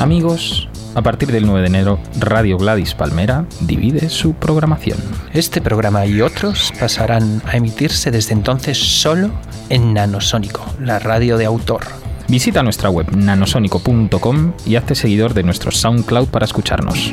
Amigos, a partir del 9 de enero, Radio Gladys Palmera divide su programación. Este programa y otros pasarán a emitirse desde entonces solo en Nanosónico, la radio de autor. Visita nuestra web nanosónico.com y hazte seguidor de nuestro SoundCloud para escucharnos.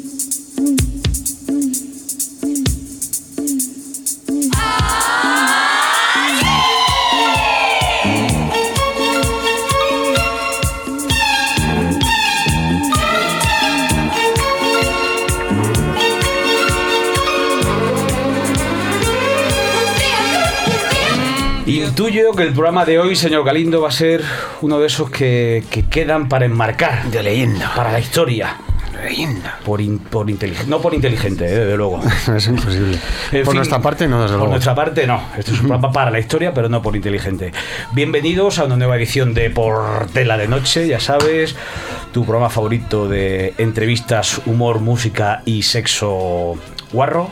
Intuyo que el programa de hoy, señor Galindo, va a ser uno de esos que, que quedan para enmarcar. De leyenda. Para la historia. Leyenda. Por, in- por inteligente. No por inteligente, eh, desde luego. Es imposible. En Por fin, nuestra parte, no, desde Por luego. nuestra parte, no. Esto es un programa para la historia, pero no por inteligente. Bienvenidos a una nueva edición de Portela de Noche, ya sabes, tu programa favorito de entrevistas, humor, música y sexo guarro.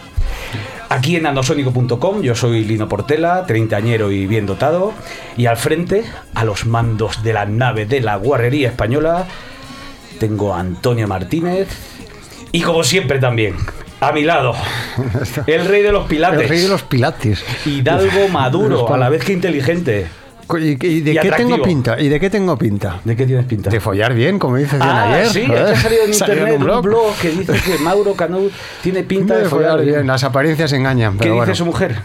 Aquí en andosónico.com, yo soy Lino Portela, treintañero y bien dotado, y al frente, a los mandos de la nave de la guarrería española, tengo a Antonio Martínez y como siempre también, a mi lado, el rey de los pilates. El rey de los pilates. Hidalgo maduro, a la vez que inteligente. ¿Y, y de Y qué atractivo. tengo pinta? ¿Y de qué tengo pinta? ¿De qué tienes pinta? De follar bien, como dices bien Ah, ayer. sí, joder. ha salido en internet un un blog. blog. que dice que Mauro Canut tiene pinta de de follar bien. Las apariencias engañan. ¿Qué dice su mujer?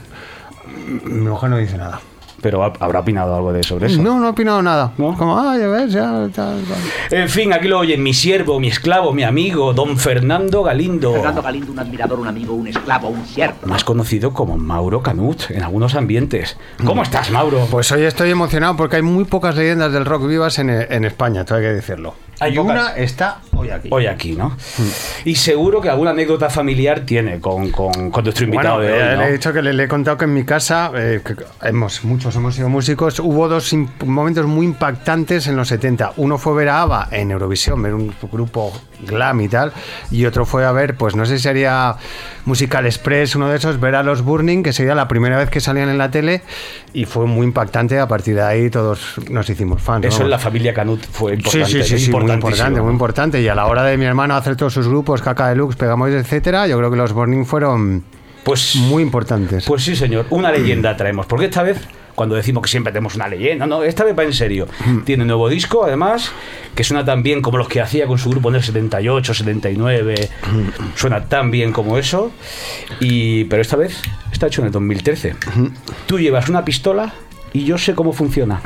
mi mujer no dice nada. Pero ha- habrá opinado algo de sobre eso. No, no ha opinado nada. ¿No? Como, ah, ya ves, ya, tal, tal. En fin, aquí lo oyen mi siervo, mi esclavo, mi amigo, don Fernando Galindo. Fernando Galindo, un admirador, un amigo, un esclavo, un siervo. Más conocido como Mauro Canut en algunos ambientes. ¿Cómo estás, Mauro? Pues hoy estoy emocionado porque hay muy pocas leyendas del rock vivas en, en España, todo hay que decirlo. Hay y pocas. una está hoy aquí. Hoy aquí, ¿no? Y seguro que alguna anécdota familiar tiene con, con, con nuestro invitado Bueno, de eh, hoy, ¿no? le he dicho que le, le he contado que en mi casa, eh, que hemos, muchos hemos sido músicos, hubo dos momentos muy impactantes en los 70. Uno fue ver a ABBA en Eurovisión, ver un grupo glam y tal, y otro fue a ver, pues no sé si sería Musical Express, uno de esos, ver a los Burning, que sería la primera vez que salían en la tele, y fue muy impactante. A partir de ahí todos nos hicimos fans. Eso en la familia Canut fue importante. sí, sí, sí, muy importante, muy importante. Y a la hora de mi hermano hacer todos sus grupos, Caca Deluxe, Pegamos, etcétera, yo creo que los Burning fueron Pues, muy importantes. pues sí, señor, una leyenda traemos. Porque esta vez, cuando decimos que siempre tenemos una leyenda, no, esta vez va en serio. Tiene nuevo disco, además, que suena tan bien como los que hacía con su grupo en el 78, 79. Suena tan bien como eso. Y, pero esta vez está hecho en el 2013. Tú llevas una pistola y yo sé cómo funciona.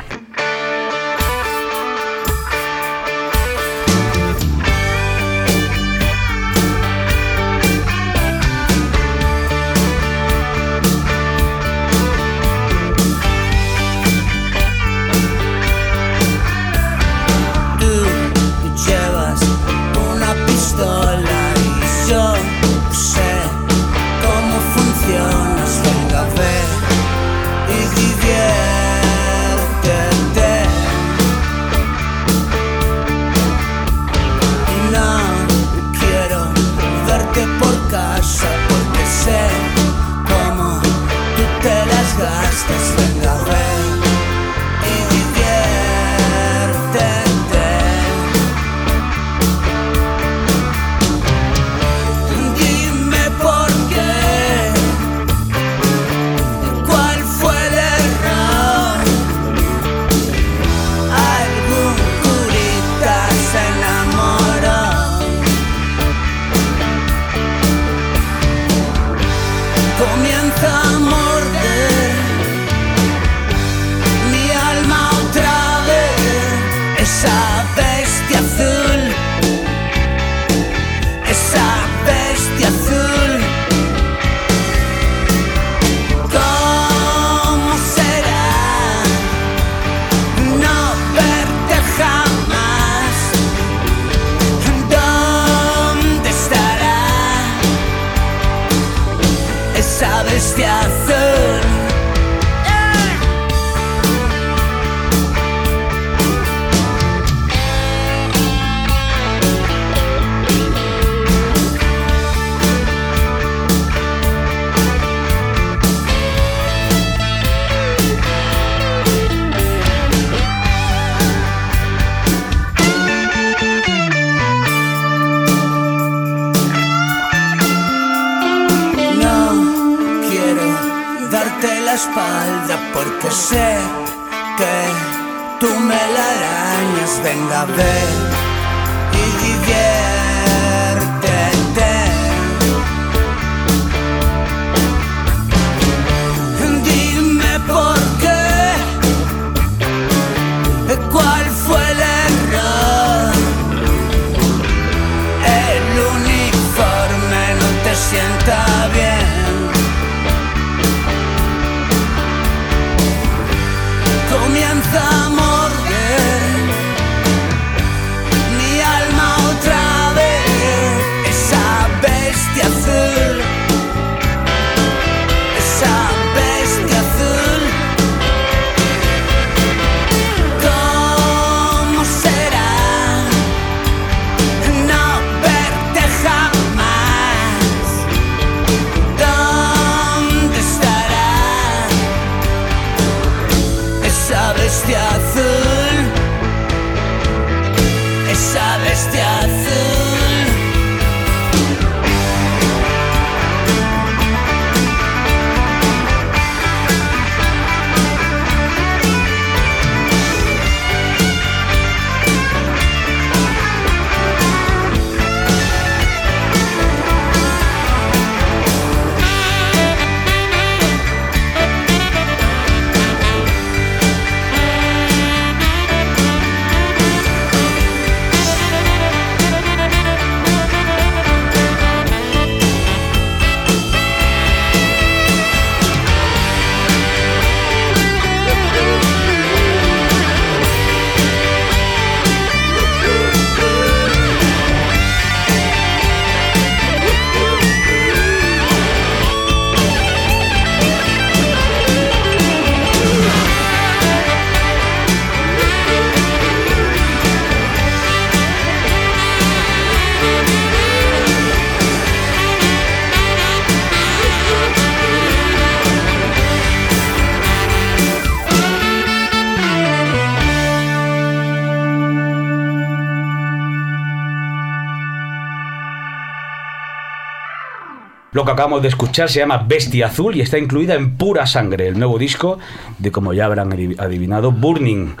Que acabamos de escuchar se llama Bestia Azul y está incluida en Pura Sangre, el nuevo disco de, como ya habrán adi- adivinado, Burning.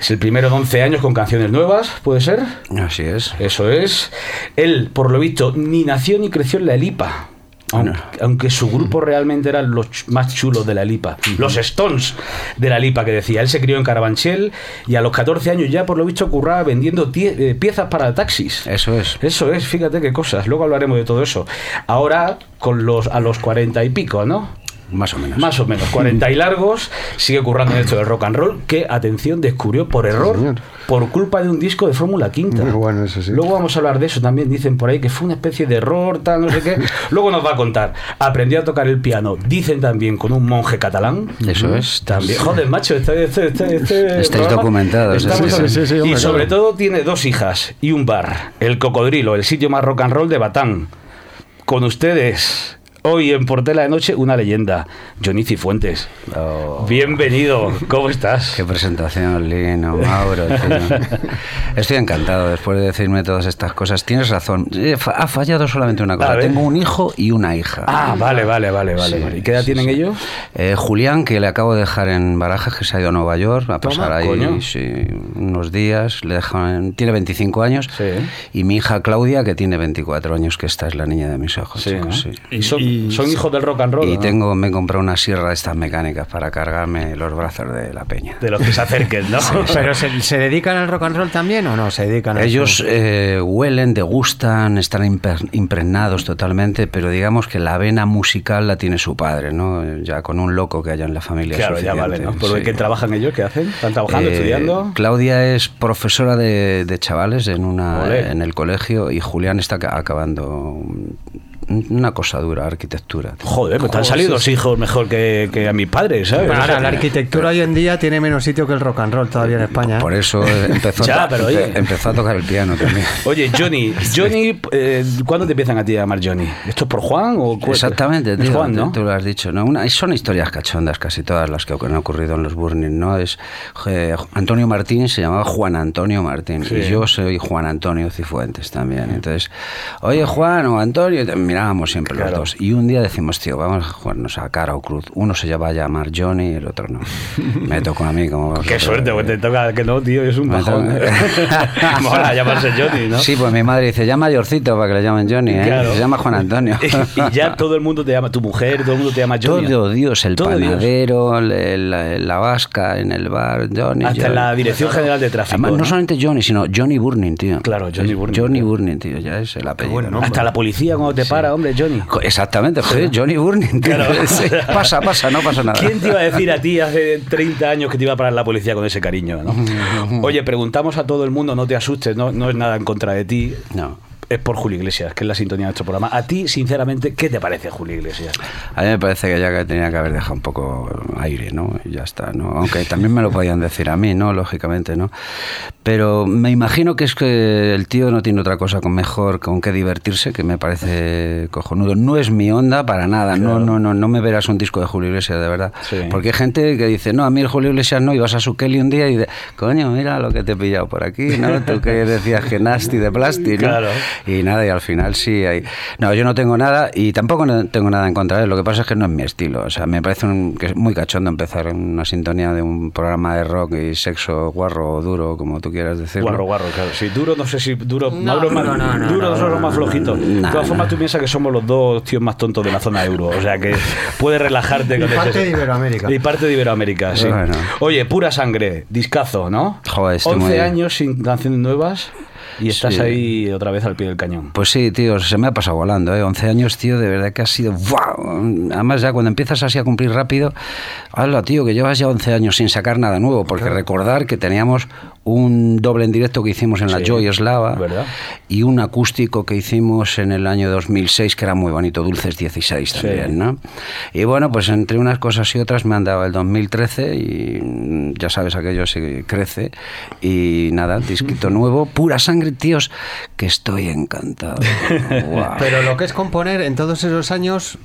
Es el primero de 11 años con canciones nuevas, ¿puede ser? Así es. Eso es. Él, por lo visto, ni nació ni creció en la Elipa. Aunque, aunque su grupo realmente eran los más chulos de la Lipa, los Stones de la Lipa que decía. Él se crió en Carabanchel y a los 14 años ya, por lo visto, curraba vendiendo eh, piezas para taxis. Eso es. Eso es, fíjate qué cosas. Luego hablaremos de todo eso. Ahora, con los a los 40 y pico, ¿no? Más o menos. Más o menos, 40 y largos, sigue currando en esto del rock and roll, que, atención, descubrió por error, por culpa de un disco de Fórmula Quinta. Bueno, eso sí. Luego vamos a hablar de eso también, dicen por ahí que fue una especie de error, tal, no sé qué. Luego nos va a contar. Aprendió a tocar el piano, dicen también con un monje catalán. Eso es. También, joder, macho, este, este, este, Estáis documentados, sí, sí, sí, y sobre todo tiene dos hijas y un bar, el Cocodrilo, el sitio más rock and roll de Batán. Con ustedes, hoy en Portela de Noche, una leyenda, Johnny Cifuentes. Oh, Bienvenido, ¿cómo estás? Qué presentación, Lino, Mauro. tío. Estoy encantado después de decirme todas estas cosas. Tienes razón. Eh, Ha fallado solamente una cosa. Tengo un hijo y una hija. Ah, vale, vale, vale, vale. Sí. ¿Y qué edad sí, tienen sí. ellos? Eh, Julián, que le acabo de dejar en Barajas, que se ha ido a Nueva York, a Toma, pasar ahí coño. sí, unos días. Le dejan, tiene 25 años. Sí. Y mi hija Claudia, que tiene 24 años, que esta es la niña de mis ojos. Sí, chicos, ¿no? sí. ¿Y son, son hijos del rock and roll? Y ¿no? tengo, me he comprado una sierra de estas mecánicas para cargarme los brazos de la peña. De los que se acerquen, ¿no? ¿Pero se, se dedican al rock and roll también o no? Se dedican a Ellos su- eh, huelen, degustan, están impregnados totalmente, pero digamos que la vena musical la tiene su padre, ¿no? Ya con un loco que haya en la familia. es Claro, ya vale, ¿no? ¿Por sí. qué trabajan ellos? ¿Qué hacen? ¿Están trabajando, Eh, estudiando? Claudia es profesora de, de chavales en, una, en el colegio y Julián está ca- acabando una cosa dura, arquitectura. Joder, pues te han salido dos hijos mejor que, que a mis padres, ¿sabes? Pero ahora, la arquitectura hoy en día tiene menos sitio que el rock and roll todavía en España. ¿eh? Por eso empezó, Ya, a, pero oye. empezó a tocar el piano también. Oye, Johnny, Johnny, eh, ¿cuándo te empiezan a ti a llamar Johnny? ¿Esto es por Juan o cu- Exactamente, tío, Juan, ¿no? tú lo has dicho. ¿no? Una- son historias cachondas casi todas las que han ocurrido en los Burning, ¿no? Es eh, Antonio Martín se llamaba Juan Antonio Martín Sí. y yo soy Juan Antonio Cifuentes también. Entonces, oye Juan o Antonio, te- mirábamos siempre Claro. los dos. Y un día decimos, tío, vamos a jugarnos a cara o cruz. Uno se va a llamar Johnny y el otro no. Me tocó a mí como... Qué suerte, pues te toca que no, tío, es un Me bajón. Mola llamarse Johnny, ¿no? Sí, pues mi madre dice, llama mayorcito para que le llamen Johnny, ¿eh? Claro. Se llama Juan Antonio. y ya todo el mundo te llama, tu mujer, todo el mundo te llama Johnny. Todo Dios, el Todo Dios. panadero, el- la, vasca en el bar, Johnny. Hasta Johnny. la Dirección General de Tráfico. Además, no ¿no? solamente Johnny, sino Johnny Burning, tío. Claro, Johnny Burning, Johnny. Burning, tío, ya es el apellido. buen ¿no? Hasta la policía cuando te para, hombre, Johnny. Jo- Exactamente, joder, Johnny Burning. Claro. Pasa, pasa, no pasa nada. ¿Quién te iba a decir a ti hace 30 años que te iba a parar la policía con ese cariño? ¿no? Oye, preguntamos a todo el mundo, no te asustes, no, no es nada en contra de ti. No. Es por Julio Iglesias, que es la sintonía de nuestro programa. A ti, sinceramente, ¿qué te parece Julio Iglesias? A mí me parece que ya que tenía que haber dejado un poco aire, ¿no? Y ya está, ¿no? Aunque también me lo podían decir a mí, ¿no? Lógicamente, ¿no? Pero me imagino que es que el tío no tiene otra cosa con mejor, con que divertirse, que me parece cojonudo. No es mi onda para nada, no, no, no, no me verás un disco de Julio Iglesias, de verdad. Sí. Porque hay gente que dice, no, a mí el Julio Iglesias no, y vas a su Kelly un día y dices, coño, mira lo que te he pillado por aquí, ¿no? Tú que decías que nasty de plástico, ¿no? Claro. Y nada, y al final sí hay... No, yo no tengo nada y tampoco no tengo nada en contra de él. Lo que pasa es que no es mi estilo. O sea, me parece un- que es muy cachondo empezar en una sintonía de un programa de rock y sexo guarro o duro, como tú quieras decirlo. Guarro, guarro, claro. Sí, duro, no sé si duro. No, Mauro es más- no, no, no, duro, no, nosotros no, más no, flojitos. no, de no, todas formas, no. tú piensas que somos los dos tíos más tontos de la zona euro. O sea que puedes relajarte con Y parte ese- de Iberoamérica. Y parte de Iberoamérica, sí. Bueno. Oye, pura sangre, discazo, ¿no? Joder, estoy 11 muy- años sin canciones nuevas y estás Sí. ahí otra vez al pie del cañón. Pues sí, tío, se me ha pasado volando, ¿eh? 11 años, tío, de verdad que ha sido... ¡Wow! Además, ya cuando empiezas así a cumplir rápido, habla, tío, que llevas ya 11 años sin sacar nada nuevo, porque recordar que teníamos un doble en directo que hicimos en la Sí, Joy Eslava ¿verdad? y un acústico que hicimos en el año 2006, que era muy bonito, Dulces 16 también, Sí. ¿no? Y bueno, pues entre unas cosas y otras me han dado el 2013 y mm, ya sabes, aquello se crece y nada, disquito nuevo, pura sangre, tíos, que estoy encantado. Pero lo que es componer en todos esos años,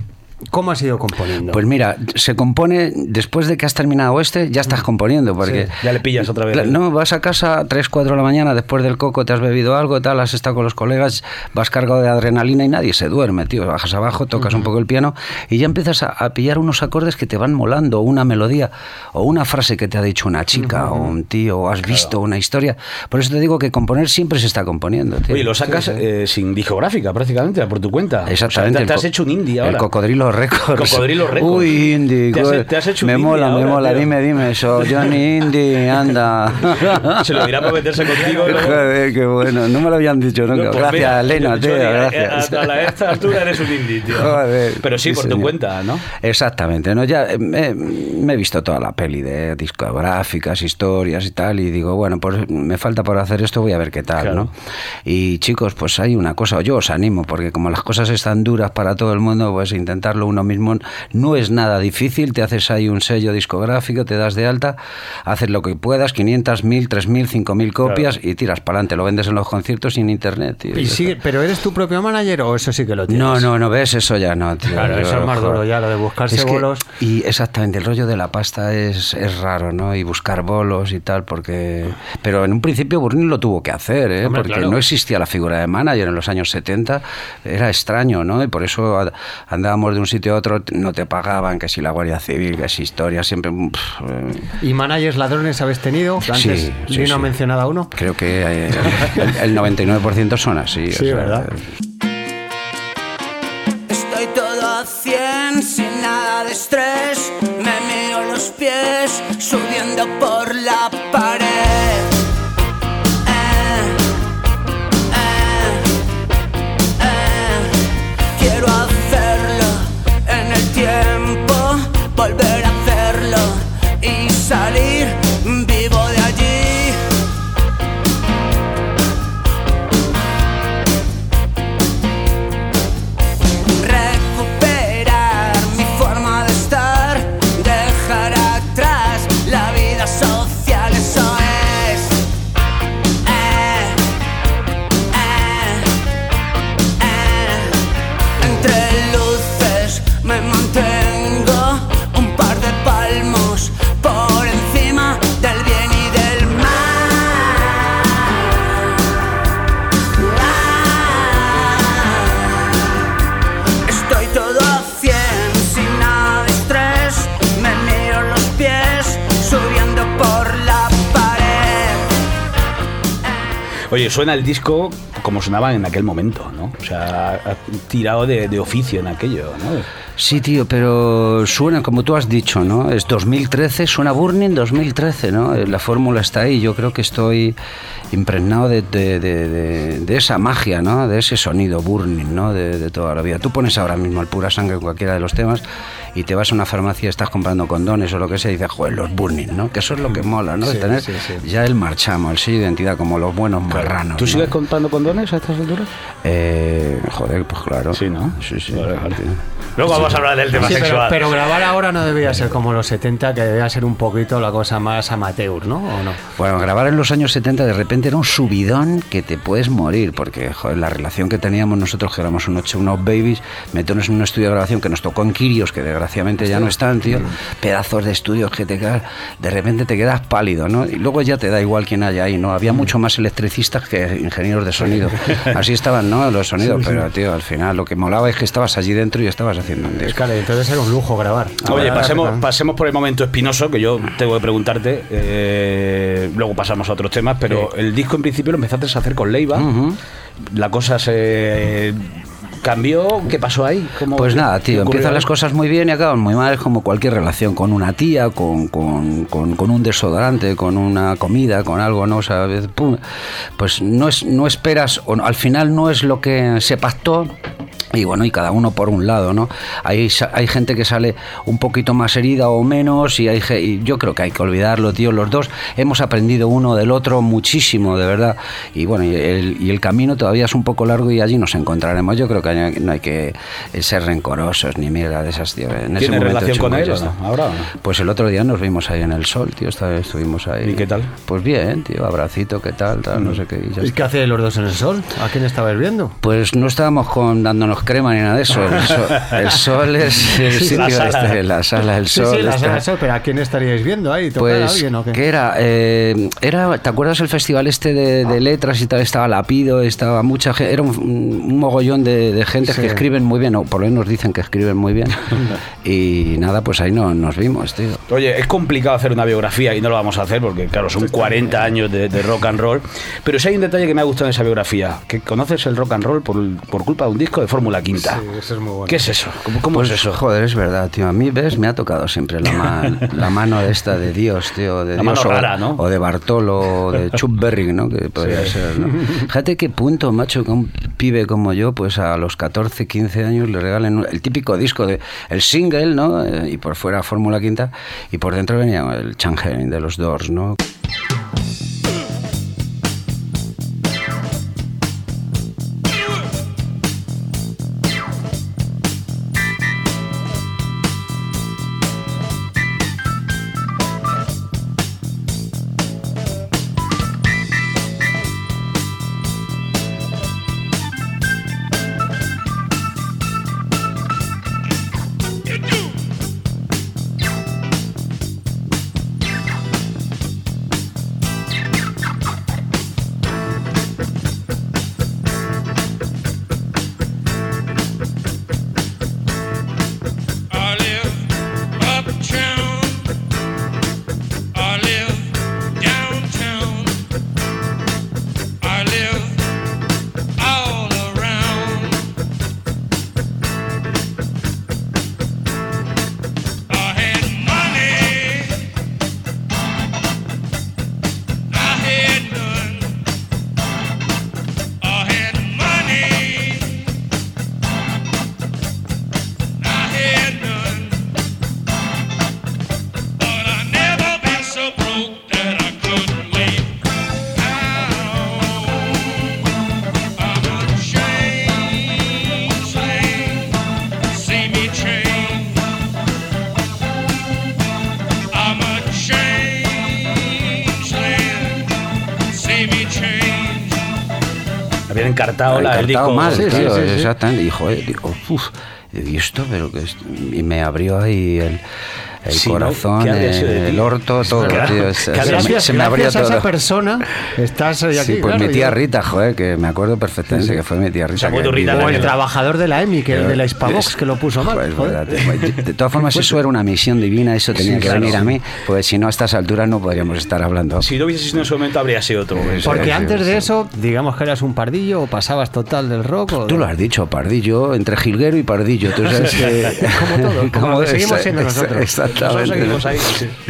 ¿cómo has ido componiendo? Pues mira, se compone después de que has terminado este, ya estás componiendo. Porque, Sí, ya le pillas otra vez. Claro, No, vas a casa a 3, 4 de la mañana después del coco, te has bebido algo, tal, has estado con los colegas, vas cargado de adrenalina y nadie se duerme, tío. Bajas abajo, tocas un poco el piano y ya empiezas a, a pillar unos acordes que te van molando, una melodía, o una frase que te ha dicho una chica, o un tío, o has visto una historia. Por eso te digo que componer siempre se está componiendo, tío. Oye, lo sacas eh, sin discográfica prácticamente, por tu cuenta. Exactamente. O sea, el te, te has hecho un indie El ahora. cocodrilo Cocodrilo Records. Uy, indie. Te has- te has hecho Me mola, me mola. Dime, dime eso. Johnny Indie, anda. Se lo dirá para meterse contigo. Joder, qué bueno. No me lo habían dicho nunca. No, pues gracias, Elena, tío. Gracias. A, a esta altura eres un indie, tío. Joder, Pero sí, sí, por tu cuenta, ¿no? Exactamente, ¿no? Ya eh, me, me he visto toda la peli de discográficas, historias y tal, y digo, bueno, pues me falta por hacer esto, voy a ver qué tal, Claro. ¿no? Y chicos, pues hay una cosa, yo os animo, porque como las cosas están duras para todo el mundo, pues intentarlo uno mismo no es nada difícil, te haces ahí un sello discográfico, te das de alta, haces lo que puedas, 500, 1000, 3000, 5000 copias y tiras para adelante, lo vendes en los conciertos y en internet. tío, ¿Y sí. ¿Pero eres tu propio manager o eso sí que lo tienes? No, no, no ves eso ya no, tío. Claro, eso es más joder. duro ya, lo de buscarse Es que- bolos. Y exactamente, el rollo de la pasta es, es raro, ¿no? Y buscar bolos y tal, porque... Pero en un principio Burning lo tuvo que hacer, ¿eh? Hombre, porque claro. no existía la figura de manager en los años 70, era extraño, ¿no? Y por eso andábamos de un sitio a otro, no te pagaban, que si la Guardia Civil, que si historia, siempre... pff, eh, ¿Y managers ladrones habéis tenido? Que Sí, Antes sí, Lino ha sí. mencionado a uno. Creo que eh, el, el 99% son así. Sí, ¿verdad? Estoy todo a 100, sin nada de estrés. Me miro los pies, subiendo por la pared. Suena el disco como sonaba en aquel momento, ¿no? O sea, ha tirado de, de oficio en aquello, ¿no? Sí, tío, pero suena como tú has dicho, ¿no? Es 2013, suena Burning 2013, ¿no? La fórmula está ahí, yo creo que estoy impregnado de, de- de- de- de esa magia, ¿no? De ese sonido Burning, ¿no? De, de toda la vida. Tú pones ahora mismo el pura sangre en cualquiera de los temas y te vas a una farmacia, estás comprando condones o lo que sea y dices, joder, los Burning, ¿no? Que eso es lo que mola, ¿no? De Sí, tener sí, sí. ya el marchamo, el sello de identidad, como los buenos marranos. ¿Tú ¿no? sigues comprando condones a estas alturas? Eh, joder, pues claro. Sí, ¿no? Sí, sí. Vale, vale. Luego vamos a hablar del tema Sí, sexual. pero grabar ahora no debía ser como los 70, que debía ser un poquito la cosa más amateur, ¿no? ¿O no? Bueno, grabar en los años 70 de repente era un subidón que te puedes morir, porque joder, la relación que teníamos nosotros, que éramos unos, unos babies, meternos en un estudio de grabación que nos tocó en Kirios, que desgraciadamente ya no están, tío, pedazos de estudios que te quedas, de repente te quedas pálido, ¿no? Y luego ya te da igual quién haya ahí, ¿no? Había mucho más electricistas que ingenieros de sonido. Así estaban, ¿no? Los sonidos, pero, tío, al final lo que molaba es que estabas allí dentro y estabas haciendo un Es disco. que entonces era un lujo grabar. Oye, pasemos, por el momento espinoso, que yo tengo que preguntarte. eh, luego pasamos a otros temas, pero el disco en principio lo empezaste a hacer con Leiva. La cosa se cambió. ¿Qué pasó ahí? ¿Cómo- Pues nada, tío, empiezan las cosas muy bien y acaban muy mal, es como cualquier relación, con una tía, con, con, con- con un desodorante, con una comida, con algo, ¿no? O sea, pum, pues no, es, no esperas, o no- al final no es lo que se pactó. Y bueno, y cada uno por un lado, ¿no? Hay, hay gente que sale un poquito más herida o menos, y, hay, y yo creo que hay que olvidarlo, tío. Los dos hemos aprendido uno del otro muchísimo, de verdad. Y bueno, y el, y el camino todavía es un poco largo y allí nos encontraremos. Yo creo que hay- no hay que ser rencorosos ni mierda de esas, tío. En ese ¿Tienes momento relación con él o no? ¿Ahora o no? Pues el otro día nos vimos ahí en el sol, tío. esta- Estuvimos ahí. ¿Y qué tal? Pues bien, tío. Abracito, ¿qué tal? tal no sé qué. y ¿Y qué hacéis los dos en el sol? ¿A quién estabais viendo? Pues no estábamos con dándonos crema ni nada de eso. El sol, el sol es el sitio La sala. este, la sala del Sí, sol. sí, la está- sala del sol, pero ¿a quién estaríais viendo ahí? ¿Tocar a Pues, alguien o qué? ¿qué era? Eh, era? ¿Te acuerdas el festival este de, de letras y tal? Estaba Lapido, estaba mucha gente, era un, un mogollón de, de gente Sí. que escriben muy bien, o por lo menos dicen que escriben muy bien. y nada, pues ahí no, nos vimos, tío. Oye, es complicado hacer una biografía y no lo vamos a hacer porque, claro, son 40 años de, de rock and roll. Pero sí hay un detalle que me ha gustado en esa biografía: que conoces el rock and roll por, por culpa de un disco de Fórmula Quinta. Sí, eso es muy bueno. ¿Qué es eso? ¿Cómo, cómo Pues, es eso? Joder, es verdad, tío. A mí, ¿ves? Me ha tocado siempre la, ma- la mano de esta de Dios, tío. De La Dios mano o, rara, ¿no? o de Bartolo, o de Chuck Berry, ¿no? Que podría ser, ¿no? Fíjate qué punto, macho, que un pibe como yo, pues a los 14, 15 años le regalen el típico disco de el single, ¿no? Eh, Y por fuera Fórmula Quinta, y por dentro venía el Changeling de los Doors, ¿no? Encartado la, disco. mal, Sí, tío, sí, sí, sí. exactamente. Y joder, digo, uff, ¿y esto? Pero que es- y me abrió ahí el, el corazón, el orto, todo, Claro. tío. Es- ¿Qué se, me- sido? se me abría Gracias a todo. esa persona estás hoy aquí. Sí, pues claro, mi tía Rita, joder, que me acuerdo perfectamente que fue mi tía Rita. sea, que tu Rita O el trabajador de la EMI, que el de la Hispavox, Es- que lo puso mal. Pues, verdad, de todas formas, eso era una misión divina, eso tenía Sí, que claro. venir a mí, pues si no a estas alturas no podríamos estar hablando. Si no hubiese sido en ese momento, habría sido otro momento. Porque Sí, antes sí, de sí. eso, digamos que eras un pardillo o pasabas total del rock. o Tú de- lo has dicho, Pardillo, entre Jilguero y Pardillo. Tú sabes que... Como todo, como seguimos siendo nosotros. Exactamente. Nosotros ahí,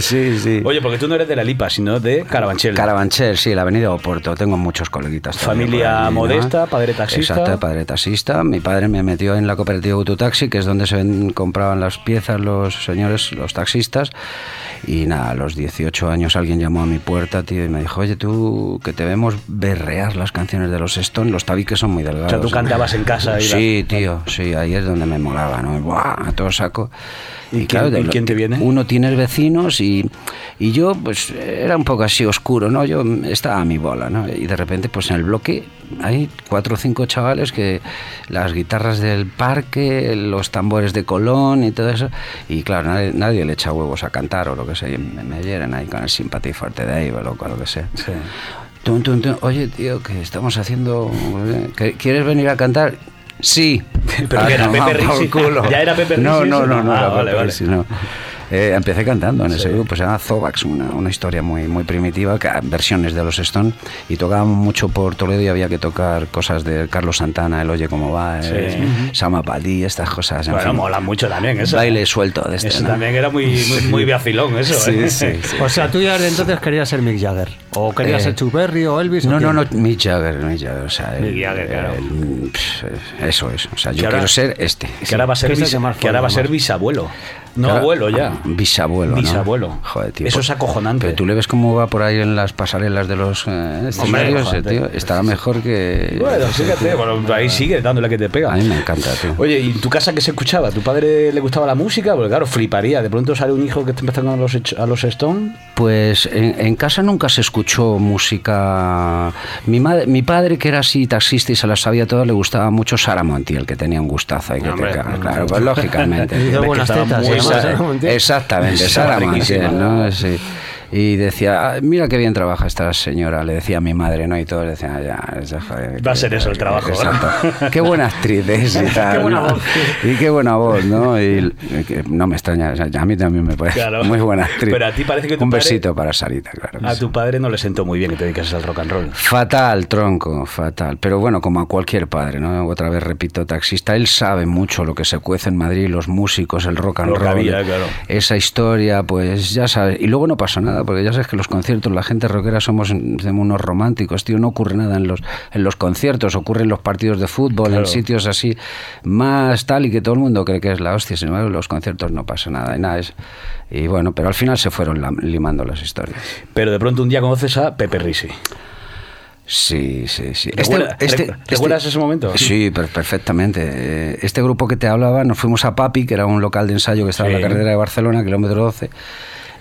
sí. Sí. Oye, porque tú no eres de la Lipa, sino de Carabanchel. Carabanchel, sí, la avenida Oporto. Tengo muchos coleguitas. Familia por allí, ¿no? modesta, padre taxista. Exacto, padre taxista. Mi padre me metió en la cooperativa Autotaxi, que es donde se ven- compraban las piezas los señores, los taxistas. Y nada, a los 18 años alguien llamó a mi puerta, tío, y me dijo, oye, tú, que te vemos berrear las canciones de los Stone, los tabiques son muy delgados. O sea, tú cantabas en casa y Sí, tío, sí, ahí es donde me molaba, ¿no? Buah, a todo saco. ¿Y quién- de y lo- quién te viene? Uno tiene vecinos y, y yo, pues, era un poco así oscuro, ¿no? Yo estaba a mi bola, ¿no? Y de repente, pues, en el bloque hay cuatro o cinco chavales que las guitarras del parque, los tambores de Colón y todo eso. Y claro, nadie, nadie le echa huevos a cantar o lo que sea. Y me, me hieren ahí con el Sympathy for the Day o lo, que sea. Sí. Oye, tío, que estamos haciendo... ¿que- ¿Quieres venir a cantar? Sí. Pero que era tomar Pepe. ¿Ya era Pepe No, no, no, no, Ah, era vale, Pepe vale. No. Eh, empecé cantando en ese grupo, se llama Zovax, una, una historia muy, muy primitiva, que, versiones de los Stone, y tocábamos mucho por Toledo y había que tocar cosas de Carlos Santana, El Oye Cómo Va, eh, Sama Padí, estas cosas. en Bueno, fin. mola mucho también eso. Baile suelto de este. Eso ¿no? también era muy, muy, muy vacilón, eso. Sí, ¿eh? sí, sí. O sea, tú ya de entonces querías ser Mick Jagger. O querías Eh, ser Chuck Berry o Elvis. o No, no, no, Mick Jagger, Mick Jagger, o sea, el- Mick Jagger, claro. el- pff, eso es, o sea, yo Que ahora- quiero ser este. Que ahora va a ser, ¿Qué es el bis- que ahora va a ser bisabuelo. No Claro, abuelo ya. Bisabuelo, ¿no? Bisabuelo. Joder, tío. Eso es acojonante. Pero tú le ves cómo va por ahí en las pasarelas de los eh, escenarios, eh, tío. Estará mejor que. Bueno, fíjate, bueno, ahí sigue dándole que te pega. A mí me encanta, tío. Oye, ¿y en tu casa qué se escuchaba? ¿Tu padre le gustaba la música? Porque claro, fliparía. De pronto sale un hijo que está empezando a los, a los Stone. Pues en, en casa nunca se escuchó música. Mi, madre, mi padre, que era así taxista y se las sabía todas, le gustaba mucho Sara Montiel, que tenía un gustazo. ahí que te cagas, claro, pues lógicamente. Hizo Hombre, buenas tetas. muy Exactamente, Sara. Montiel, ¿no? Sí. Y decía, "Ah, mira qué bien trabaja esta señora, le decía a mi madre, ¿no? Y todos decían, "Ah, ya, esa joder, Va a ser eso el trabajo, ¿no? Exacto. Qué buena actriz es y tal. buena ¿no? voz. Y qué buena voz, ¿no? Y y que no me extraña, o sea, a mí también me parece Claro. muy buena actriz. Pero a ti parece que tu Un padre- besito para Sarita, claro. A sí. tu padre no le sentó muy bien que te dedicases al rock and roll. Fatal, tronco, fatal. Pero bueno, como a cualquier padre, ¿no? Otra vez repito, taxista, él sabe mucho lo que se cuece en Madrid, los músicos, el rock and roll. había, claro. Esa historia, pues ya sabes. Y luego no pasa nada, porque ya sabes que los conciertos, la gente rockera somos somos unos románticos, tío. No ocurre nada en los, en los conciertos, ocurre en los partidos de fútbol, Claro. en sitios así más tal y que todo el mundo cree que es la hostia. Sin embargo, en los conciertos no pasa nada. Y nada, es. Y bueno, pero al final se fueron limando las historias. Pero de pronto un día conoces a Pepe Risi. Sí, sí, sí. ¿Recuerda- rec- recuerdas ese momento? Sí, per- perfectamente. Eh, Este grupo que te hablaba, nos fuimos a Papi, que era un local de ensayo que estaba en la carretera de Barcelona, kilómetro 12.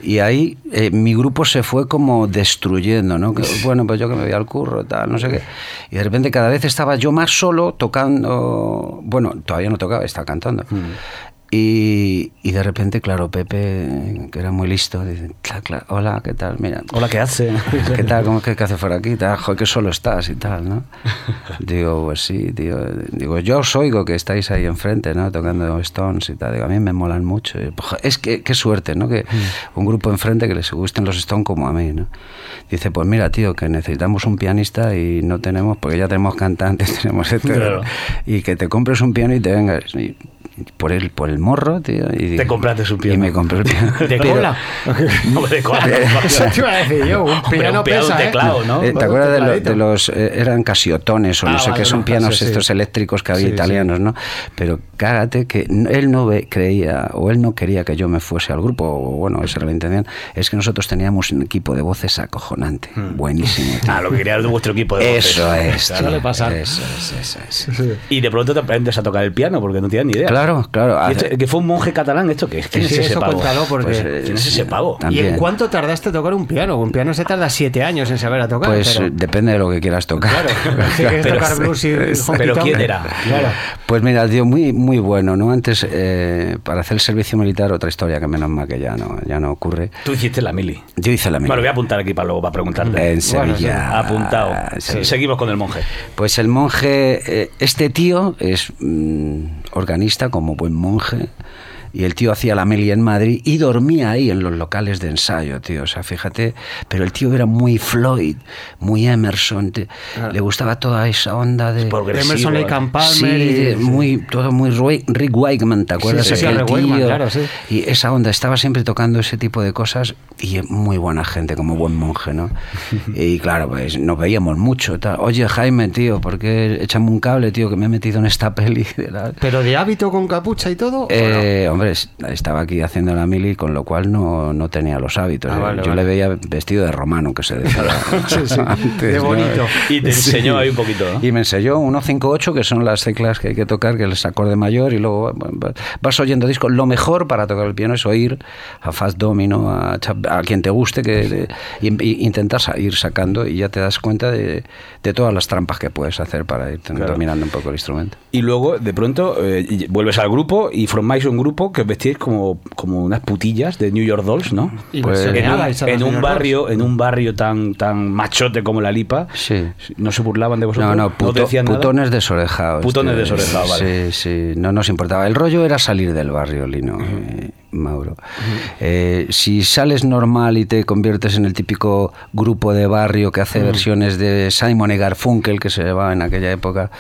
Y ahí eh, mi grupo se fue como destruyendo, ¿no? Que, bueno, pues yo que me voy al curro, tal, no sé qué. Y de repente cada vez estaba yo más solo tocando. Bueno, todavía no tocaba, estaba cantando. Y, y de repente, claro, Pepe, que era muy listo, dice, "Cla, cla, hola, ¿qué tal? Mira, Hola, ¿qué hace? ¿Qué tal? ¿Cómo que qué haces por aquí? Tal, Joder, que solo estás y tal, ¿no? Digo, pues sí, tío. Digo, yo os oigo que estáis ahí enfrente, ¿no? Tocando Stones y tal. Digo, a mí me molan mucho. Y, "Jo, Es que, qué suerte, ¿no? Que un grupo enfrente que les gusten los Stones como a mí, ¿no? Dice, pues mira, tío, que necesitamos un pianista y no tenemos, porque ya tenemos cantantes, tenemos etcétera. Claro. Y que te compres un piano y te vengas. Y, por el, por el morro, tío. Y, Te compraste un piano. Y me compré el piano. ¿De Pero- cola? No, de cola. Eso te iba a decir yo. Un piano un pesa, ¿eh? teclado, ¿no? Eh, ¿Te acuerdas de, lo- de los... eh, eran casiotones o no Ah, sé vale, qué, son no, pianos sí, sí. estos eléctricos que había Sí, italianos, ¿no? Pero cágate que él no ve- creía o él no quería que yo me fuese al grupo, o bueno, esa era la intención, es que nosotros teníamos un equipo de voces acojonante, buenísimo. tío. Ah, lo que quería era de vuestro equipo de voces. Eso es, tío. Eso es, eso es. Y de pronto te aprendes a tocar el piano porque no tienes ni idea. Claro, Claro, claro. ¿Y este- que fue un monje catalán, ¿esto qué es? ¿Quién Sí, es ese eso pavo? cuéntalo, porque- Pues, eh, ¿Quién es ese pavo? ¿Y también. en cuánto tardaste a tocar un piano? Un piano se tarda siete años en saber a tocar. Pues pero- eh, depende de lo que quieras tocar. Claro, si quieres Pero- tocar blues y Pero tonk, ¿quién era? Claro. Pues mira, tío, muy, muy bueno, ¿no? Antes, eh, para hacer el servicio militar, otra historia que menos mal que ya no, ya no ocurre. Tú hiciste la mili. Yo hice la mía. lo voy a apuntar aquí para luego, para preguntarte. En Sevilla. Apuntado. Sí. Seguimos con el monje. Pues el monje, eh, este tío es mm, organista como buen monje. Y el tío hacía la mili en Madrid y dormía ahí en los locales de ensayo, tío. O sea, fíjate, pero el tío era muy Floyd, muy Emerson. te- Le gustaba toda esa onda de. Emerson, Lake ¿eh? and Palmer Sí, y- muy, todo muy Roy- Rick Wakeman, ¿te acuerdas? sí, sí, Aquel Rick Wakeman, tío. claro, sí. Y esa onda, estaba siempre tocando ese tipo de cosas y muy buena gente, como buen monje, ¿no? y claro, pues nos veíamos mucho. tal. Oye, Jaime, tío, ¿por qué échame un cable, tío, que me he metido en esta peli? de la- ¿Pero de hábito con capucha y todo? ¿o no? Hombre, estaba aquí haciendo la mili, con lo cual no, no tenía los hábitos. Ah, ¿eh? vale, Yo vale. le veía vestido de romano, que se decía Sí, sí, antes, de ¿no? bonito. Y te enseñó ahí un poquito, ¿no? Y me enseñó 158, que son las teclas que hay que tocar, que es el acorde mayor, y luego vas oyendo discos. Lo mejor para tocar el piano es oír a Fast Domino, a, Chap- a quien te guste, que de- y, y intentar sa- ir sacando y ya te das cuenta de, de todas las trampas que puedes hacer para ir Claro. dominando un poco el instrumento. Y luego, de pronto, eh, vuelves al grupo y formáis un grupo que os vestíais como, como unas putillas de New York Dolls, ¿no? Y pues, En un, en un barrio, en un barrio tan, tan machote como la Lipa, Sí. ¿no se burlaban de vosotros? No, no, puto- decían nada? putones desorejados. Putones desorejados, vale. Sí, sí, no nos importaba. El rollo era salir del barrio, Lino, eh, Mauro. Eh, si sales normal y te conviertes en el típico grupo de barrio que hace versiones de Simon y Garfunkel, que se llevaba en aquella época,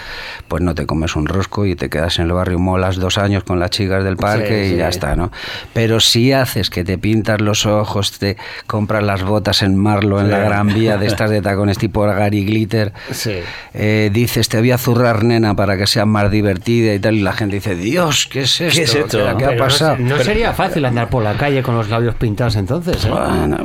pues no te comes un rosco y te quedas en el barrio, molas dos años con las chicas del parque Sí, y sí. ya está, ¿no? Pero si haces que te pintas los ojos, te compras las botas en Marlo, en la Gran Vía de estas de tacones tipo Gary Glitter, eh, dices te voy a zurrar nena para que sea más divertida y tal y la gente dice Dios qué es esto es esto? ¿qué, qué ha no pasado? No, sería fácil andar por la calle con los labios pintados entonces, ¿eh? Bueno,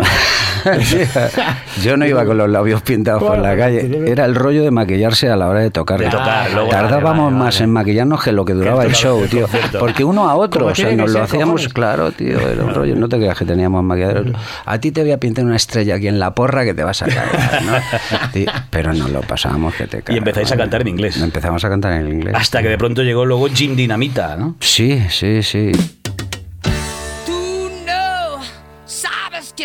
yo no iba con los labios pintados por la calle era el rollo de maquillarse a la hora de tocar, De tocar, luego- tardábamos vale, vale, más vale. en maquillarnos que lo que duraba el show tío porque uno a otro o sea, nos lo hacíamos cojones. claro tío era un rollo no te creas que teníamos maquilladores a ti te voy a pintar una estrella aquí en la porra que te vas a caer ¿no? Pero nos lo pasábamos que te cagas, empezáis a cantar en inglés. empezamos a cantar en inglés Hasta que de pronto llegó luego Jim Dinamita, ¿no? Sí, sí, sí.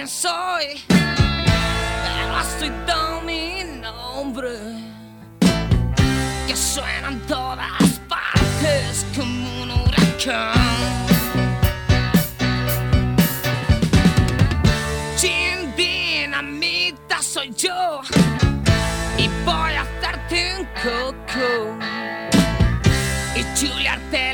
Quién soy, pero estoy dando mi nombre. Que suena en todas partes como un huracán. Sin dinamita soy yo y voy a hacerte un coco y chulearte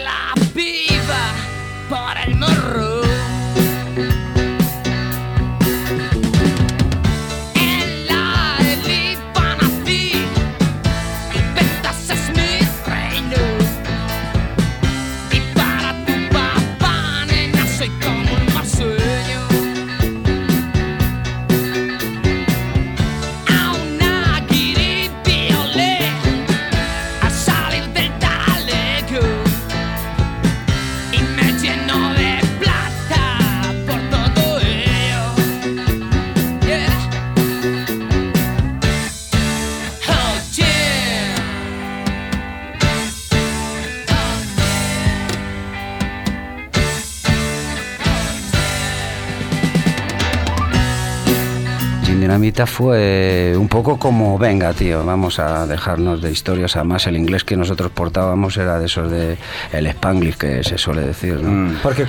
Dinamita fue un poco como, venga, tío, vamos a dejarnos de historias. Además, el inglés que nosotros portábamos era de esos de el Spanglish que se suele decir, ¿no? Porque,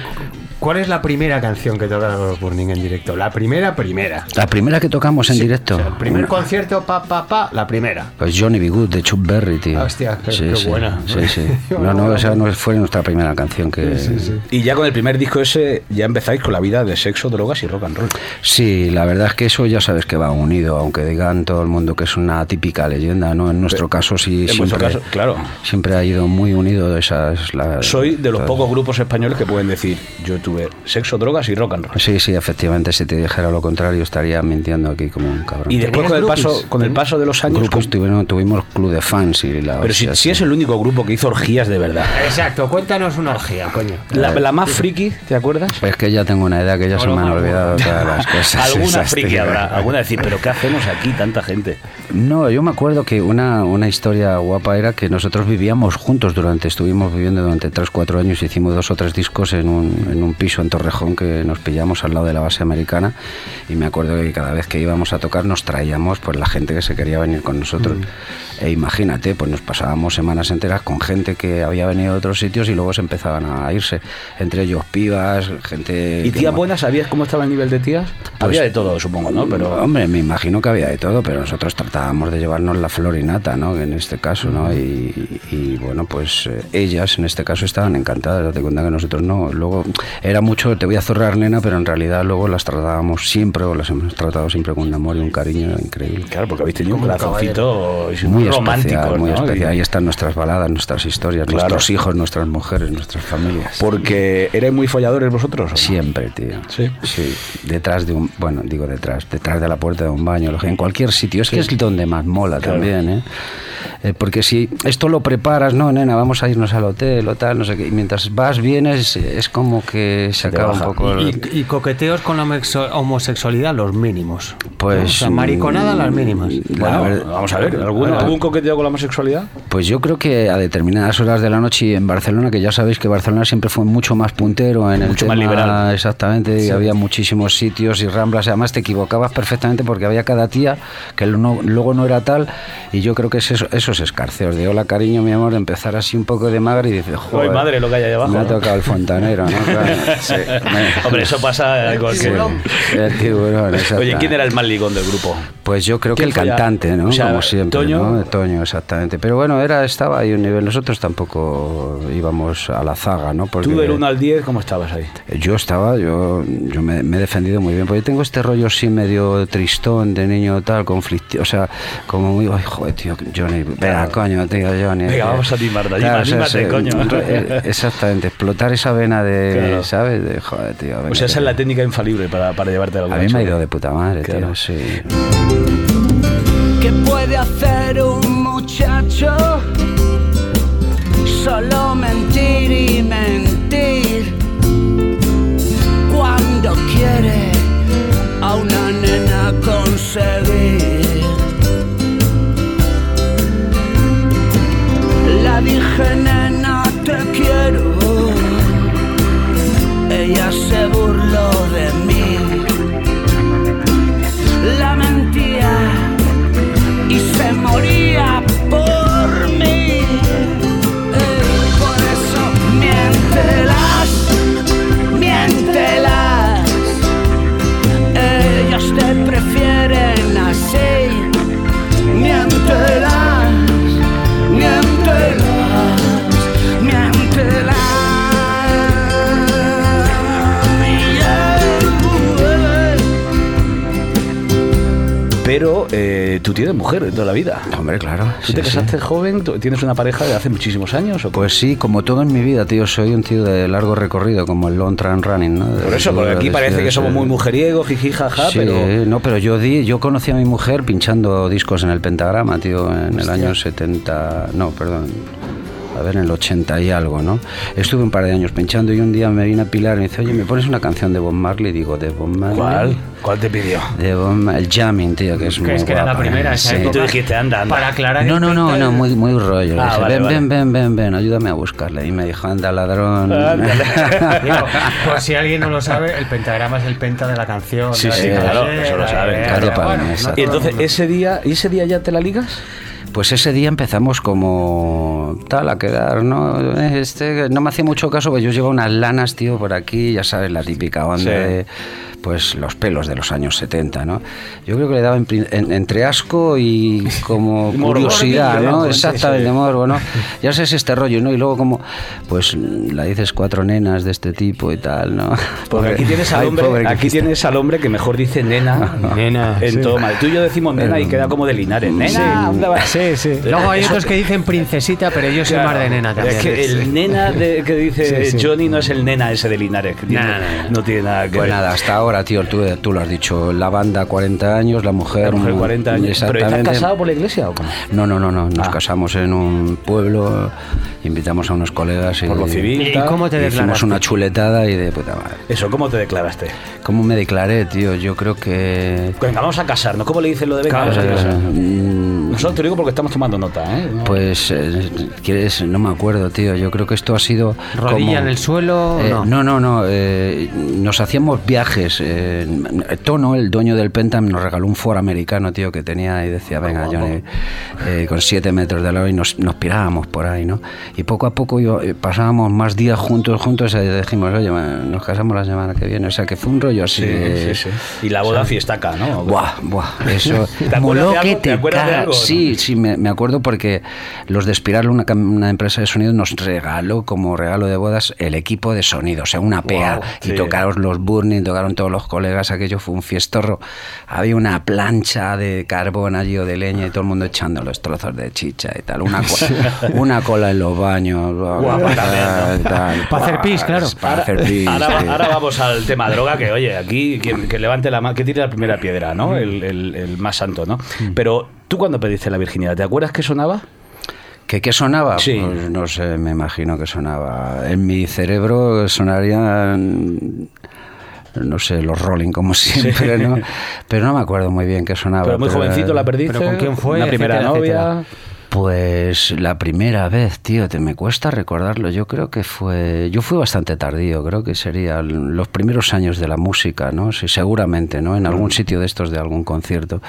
¿cuál es la primera canción que tocaron los Burning en directo? La primera, primera. La primera que tocamos en Sí, directo. o sea, el primer una- concierto, pa, pa, pa, la primera. Pues Johnny B. Good de Chuck Berry, tío. Hostia, qué- qué buena. Sí, sí. No, no, esa no fue nuestra primera canción que... Y ya con el primer disco ese, ya empezáis con la vida de sexo, drogas y rock and roll. Sí, la verdad es que eso ya sabes que va unido, aunque digan todo el mundo que es una típica leyenda, ¿no? En nuestro caso sí En siempre, caso, claro. siempre ha ido muy unido esa es la... Soy de los la- pocos grupos españoles que pueden decir, yo Sexo, drogas y rock and roll. Sí, sí, efectivamente, si te dijera lo contrario estaría mintiendo aquí como un cabrón. Y después con el paso, con el paso de los años. Grupos tuvieron- tuvimos club de fans y la Pero si, si sí. es el único grupo que hizo orgías de verdad. Exacto, cuéntanos una orgía, coño. La, la más friki, ¿te acuerdas? Es que ya tengo una edad que ya se me han olvidado todas las cosas. Alguna friki habrá. Alguna decir, pero ¿qué hacemos aquí tanta gente? No, yo me acuerdo que una, una historia guapa era que nosotros vivíamos juntos durante, estuvimos viviendo durante 3, 4 años, hicimos dos o tres discos en un, en un piso en Torrejón que nos pillamos al lado de la base americana y me acuerdo que cada vez que íbamos a tocar nos traíamos pues la gente que se quería venir con nosotros. E imagínate, pues nos pasábamos semanas enteras con gente que había venido de otros sitios y luego se empezaban a irse, entre ellos pibas, gente... ¿Y tías buenas? ¿Sabías cómo estaba el nivel de tías? Había de todo, supongo, ¿no? Pero Hombre, me imagino que había de todo, pero nosotros tratábamos de llevarnos la flor y nata, ¿no? En este caso, ¿no? Y, y, bueno, pues eh, ellas en este caso estaban encantadas, date cuenta que nosotros no. Luego era mucho, te voy a zorrar, nena, pero en realidad luego las tratábamos siempre, o las hemos tratado siempre con un amor y un cariño increíble. Claro, porque habéis tenido un corazoncito Muy romántico, especial, muy ¿no? especial. Ahí están nuestras baladas, nuestras historias, Claro. nuestros hijos, nuestras mujeres, nuestras familias. Porque erais muy folladores vosotros. Siempre, tío. Sí. Sí, detrás de un, bueno, digo detrás, detrás de la puerta de un baño, en cualquier sitio. Es que es donde más mola Claro. también, ¿eh? Eh, Porque si esto lo preparas, no, nena, vamos a irnos al hotel o tal, no sé qué, y mientras vas, vienes, es como que se acaba un poco el- Y, y coqueteos con la homosexualidad, los mínimos. Pues, O sea, mariconada, las mínimas. Bueno, ver, vamos a ver, ¿algún, ¿algún coqueteo con la homosexualidad? Pues yo creo que a determinadas horas de la noche y en Barcelona, que ya sabéis que Barcelona siempre fue mucho más puntero en el Mucho más tema, liberal. exactamente, y había muchísimos sitios y ramblas, y además te equivocabas perfectamente porque había cada tía que no- luego no era tal, y yo creo que es eso, esos escarceos de hola cariño, mi amor, empezar así un poco de magra y dices, joder, madre, lo que hay ahí abajo, me ha tocado el fontanero, ¿no? Claro, sí, Hombre, eso pasa cualquier... Sí, el tiburón, Oye. ¿quién era el más ligón del grupo? Pues yo creo que ¿Quién el cantante, ¿no? O sea, Como siempre, Toño. ¿no? Toño, exactamente. Pero bueno, era estaba ahí un nivel. Nosotros tampoco íbamos a la zaga, ¿no? Porque Tú del 1 al 10, ¿cómo estabas ahí? yo estaba, yo, yo me, me he defendido muy bien, porque yo tengo este rollo así medio tristón de niño tal, conflictivo, o sea, como muy, ay, joder, tío, Johnny, venga, coño, tío, Johnny. Venga, vamos a animarte, anima- claro, o sea, anímate, coño. eh, Exactamente, explotar esa vena de, Claro. ¿sabes? De, joder, tío. O sea, esa tío. es la técnica infalible para, para llevarte a la A mí me ha ido de puta madre, Claro. tío, sí. ¿Qué puede hacer un muchacho? Eh, tú tienes mujer de toda la vida. Hombre, claro. ¿Tú sí, te sí. casaste joven? ¿Tú ¿Tienes una pareja de hace muchísimos años? ¿o Pues sí, como todo en mi vida, tío, soy un tío de largo recorrido, como el long train running, ¿no? Por eso, porque aquí parece que somos de- muy mujeriegos, jiji, jaja, Sí, pero... no, pero yo di, yo conocí a mi mujer pinchando discos en el pentagrama, tío, en el año 70, no, perdón, a ver, en el 80 y algo, ¿no? Estuve un par de años pinchando y un día me vino a Pilar y me dice, oye, ¿me pones una canción de Bob Marley? Digo, ¿de Bob Marley? ¿Cuál? ¿Cuál te pidió? De Bob Ma- el jamming, tío, que es muy es que era la guapa, primera, ¿eh? esa Sí. Y tú época. dijiste, anda, anda. Para aclarar No, no, no, no, muy, muy rollo. Ah, dije, vale, ven, vale. ven, ven, ven, ven, ayúdame a buscarle. Y me dijo, anda, ladrón. Digo, por si alguien no lo sabe, el pentagrama es el penta de la canción. Sí, sí, la claro, cadera, eso lo saben. eh, no exacto. todo Y entonces, ese día, ¿y ese día ya te la ligas? Pues ese día empezamos como tal a quedar, ¿no? Este, no me hacía mucho caso, porque yo llevaba unas lanas, tío, por aquí, ya sabes, la típica onda Sí. de pues los pelos de los años 70, ¿no? Yo creo que le daba en en- entre asco y como curiosidad, ¿no? Sí, Exactamente, sí. morbo, ¿no? Ya sé, es este rollo, ¿no? Y luego como, pues la dices cuatro nenas de este tipo y tal, ¿no? Porque aquí tienes al Ay, hombre, pobre aquí tienes al hombre que mejor dice nena, Nena, en sí. todo mal. Tú y yo decimos nena y queda como de Linares. Nena, ¿dónde vas? Sí, sí. Luego hay otros que dicen princesita, pero yo soy Claro. más de nena también. Es que el nena de, que dice Sí, sí. Johnny no es el nena ese de Linares. que tiene- No, no, tiene nada que Pues ver. nada, hasta ahora, tío, tú, tú lo has dicho, la banda 40 años, la mujer... La mujer mm, 40 años. ¿Pero estás exactamente. casado por la iglesia o cómo? No, no, no, no. Nos Ah. casamos en un pueblo, invitamos a unos colegas y, Por lo civil. ¿Y cómo te y hicimos declaraste? una chuletada y de puta madre. Eso, ¿cómo te declaraste? ¿Cómo me declaré, tío? Yo creo que... Venga, vamos a casarnos. ¿Cómo le dicen lo de venga, Claro, mm, Nosotros te digo porque estamos tomando nota, ¿eh? No- Pues, eh, ¿quieres? No me acuerdo, tío. Yo creo que esto ha sido... ¿Rodilla como- en el suelo? Eh, no. no, no, no. eh, nos hacíamos viajes. eh, Tono, el dueño del Pentam, nos regaló un Ford americano, tío, que tenía y decía, venga, Johnny, eh, con siete metros de lado y nos, nos pirábamos por ahí, ¿no? Y poco a poco yo, pasábamos más días juntos, juntos y dijimos, oye, nos casamos la semana que viene. O sea, que fue un rollo así. Sí, de- sí, sí. Y la boda fiestaca, ¿no? Buah, buah, eso. ¿Te acuerdas moló que? ¿Te cagas. Sí, sí, me, me acuerdo porque los de Spiralo, una, empresa de sonido, nos regaló como regalo de bodas el equipo de sonido, o sea, una PA. Y sí. tocaron los Burning, tocaron todos los colegas, aquello fue un fiestorro. Había una plancha de carbón allí o de leña y todo el mundo echando los trozos de chicha y tal. Una, una cola en los baños. También, ¿no? tal. Pa' hacer pis, claro. Para hacer pis. Ahora, sí. ahora vamos al tema droga, que oye, aquí que levante la mano, que tire la primera piedra, ¿no? El, el- el más santo, ¿no? Pero tú cuando pediste la virginidad, ¿te acuerdas qué sonaba? ¿Qué, qué sonaba? Sí. Pues no sé, me imagino que sonaba. En mi cerebro sonarían. No sé, los Rolling como siempre, ¿no? Pero no me acuerdo muy bien qué sonaba. Pero muy jovencito la perdiste. ¿Pero con quién fue? La primera Etcétera, novia. etcétera. Pues la primera vez, tío, te me cuesta recordarlo. Yo creo que fue. Yo fui bastante tardío, creo que serían los primeros años de la música, ¿no? Sí, seguramente, ¿no? En algún sitio de estos de algún concierto.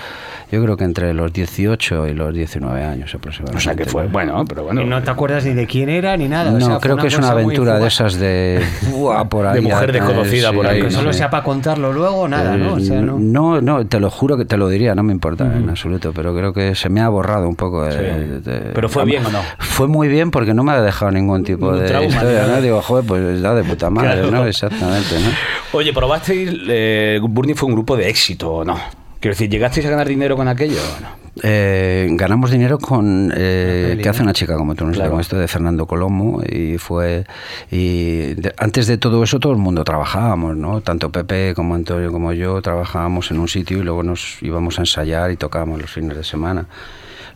Yo creo que entre los 18 y los 19 años aproximadamente. O sea que fue, ¿no? bueno, pero bueno. Y no te acuerdas ni de quién era ni nada. o No, sea, creo que es una aventura de esas de. Buah, por ahí, De mujer desconocida por ahí, Que no solo sea para contarlo luego, nada, ¿no? O sea, Eh, no. no, no, te lo juro que te lo diría, no me importa en absoluto, pero creo que se me ha borrado un poco. de- Sí. De- Pero fue bien o no? Fue muy bien porque no me ha dejado ningún tipo de trauma, historia. ¿no? Digo, joder, pues da de puta madre, Claro. ¿no? Exactamente, ¿no? Oye, ¿probasteis? Eh, Burning fue un grupo de éxito o no? Quiero decir, ¿llegasteis a ganar dinero con aquello o no? Eh, ganamos dinero con eh, peli, ¿Qué hace una chica como tú? No sé, Claro. con esto de Fernando Colomo y fue y de- antes de todo eso todo el mundo trabajábamos, ¿no? Tanto Pepe como Antonio como yo trabajábamos en un sitio y luego nos íbamos a ensayar y tocábamos los fines de semana.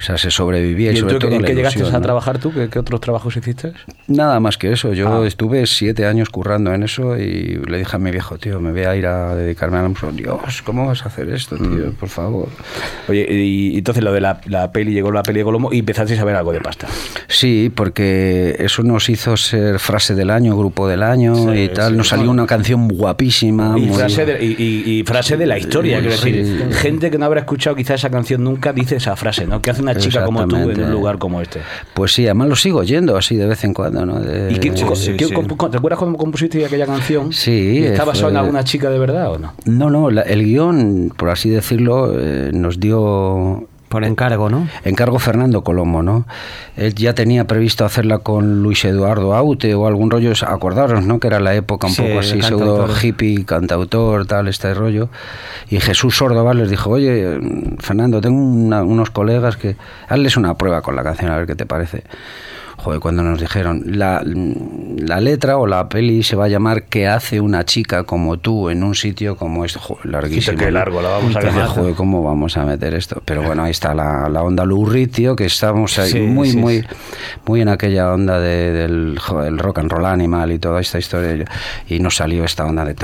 O sea, se sobrevivía y, ¿Y sobre tú, todo en la qué llegaste ilusión, a ¿no? trabajar tú? ¿Qué, qué otros trabajos hiciste? Nada más que eso. Yo Ah. estuve siete años currando en eso y le dije a mi viejo, tío, me voy a ir a dedicarme a la música. Dios, ¿cómo vas a hacer esto, tío? Mm. Por favor. Oye, y entonces lo de la, la peli, llegó la peli de Colomo y empezasteis a ver algo de pasta. Sí, porque eso nos hizo ser frase del año, grupo del año Sí, y tal. sí. Nos salió una canción guapísima. Y muy- frase, de, y, y- y frase de la historia, quiero Sí. decir, gente que no habrá escuchado quizá esa canción nunca dice esa frase, ¿no? Que hace una chica como tú en un lugar como este. Pues sí, además lo sigo oyendo así de vez en cuando, ¿no? De- ¿Y qué- sí, qué- sí. compu- ¿Te acuerdas cómo compusiste aquella canción? Sí, ¿Y ¿Está basado en fue- alguna chica de verdad o no? No, no, la- el guion, por así decirlo, eh, nos dio Por encargo, ¿no? encargo Fernando Colomo, ¿no? Él ya tenía previsto hacerla con Luis Eduardo Aute o algún rollo, acordaros, ¿no? Que era la época un Sí, poco así, pseudo hippie, cantautor, tal, este rollo. Y Jesús Sordoval les dijo, oye, Fernando, tengo una- unos colegas que... Hazles una prueba con la canción, a ver qué te parece. Joder, cuando nos dijeron, la, la letra o la peli se va a llamar ¿Qué hace una chica como tú en un sitio como este? Joder, larguísimo. Qué largo, la vamos a ganar. joder, ¿cómo vamos a meter esto? Pero bueno, ahí está la, la onda Lurri, tío, que estamos ahí Sí, muy, sí, muy, sí. muy en aquella onda de- del joder, el rock and roll animal y toda esta historia. Y nos salió esta onda de...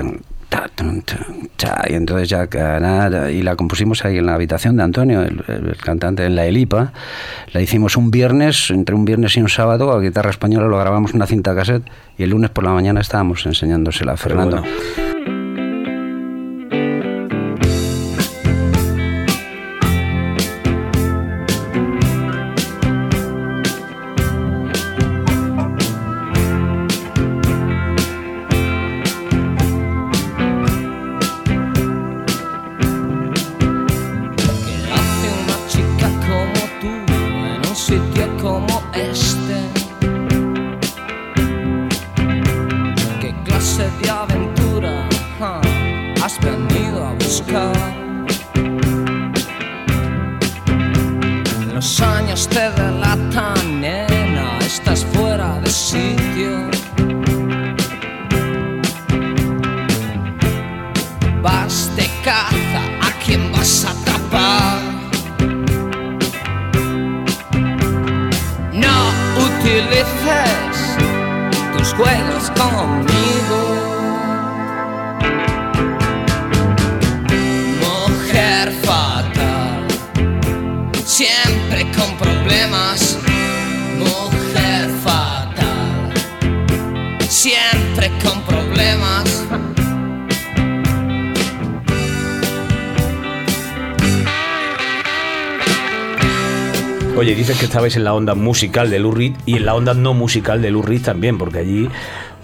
ta, tun, tun, ta, y entonces ya nada, y la compusimos ahí en la habitación de Antonio, el, el cantante en la Elipa. La hicimos un viernes, entre un viernes y un sábado, a guitarra española lo grabamos en una cinta cassette y el lunes por la mañana estábamos enseñándosela a Fernando. Utilices tus juegos conmigo. Mujer fatal, siempre con problemas. Oye, dices que estabais en la onda musical de Lou Reed y en la onda no musical de Lou Reed también, porque allí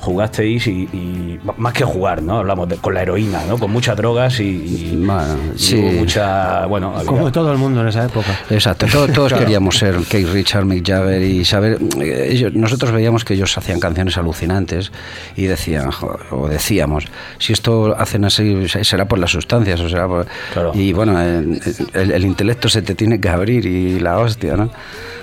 jugasteis y, y más que jugar, ¿no? Hablamos de- con la heroína, ¿no? Con muchas drogas y, y- Bueno, y sí. hubo mucha, bueno, había- Como todo el mundo en esa época. Exacto, todo- todos queríamos ser Keith Richard, Mick Jagger y saber. eh, ellos- nosotros veíamos que ellos hacían canciones alucinantes y decían, o decíamos, si esto hacen así, será por las sustancias, o será por. Claro. Y bueno, el, el- el intelecto se te tiene que abrir y la hostia, ¿no?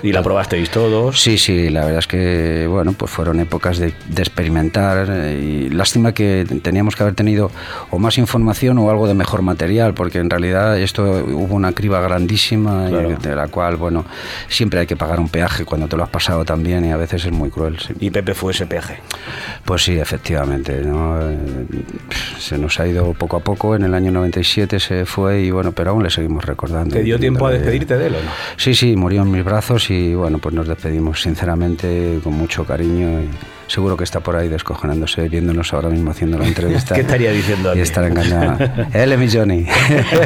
y la probasteis todos. Sí, sí, la verdad es que bueno, pues fueron épocas de, de experimentar eh, y lástima que teníamos que haber tenido o más información o algo de mejor material, porque en realidad esto hubo una criba grandísima Claro. de la cual, bueno, siempre hay que pagar un peaje cuando te lo has pasado también y a veces es muy cruel. sí. Y Pepe fue ese peaje. Pues sí, efectivamente, ¿no? Eh, se nos ha ido poco a poco, en el año 97 se fue y bueno, pero aún le seguimos recordando. ¿Te dio tiempo a despedirte de él o no? Sí, sí, murió en mis brazos y bueno, pues nos despedimos sinceramente con mucho cariño y seguro que está por ahí descojonándose, viéndonos ahora mismo haciendo la entrevista. ¿Qué estaría diciendo Y estar engañada. Él es mi Johnny.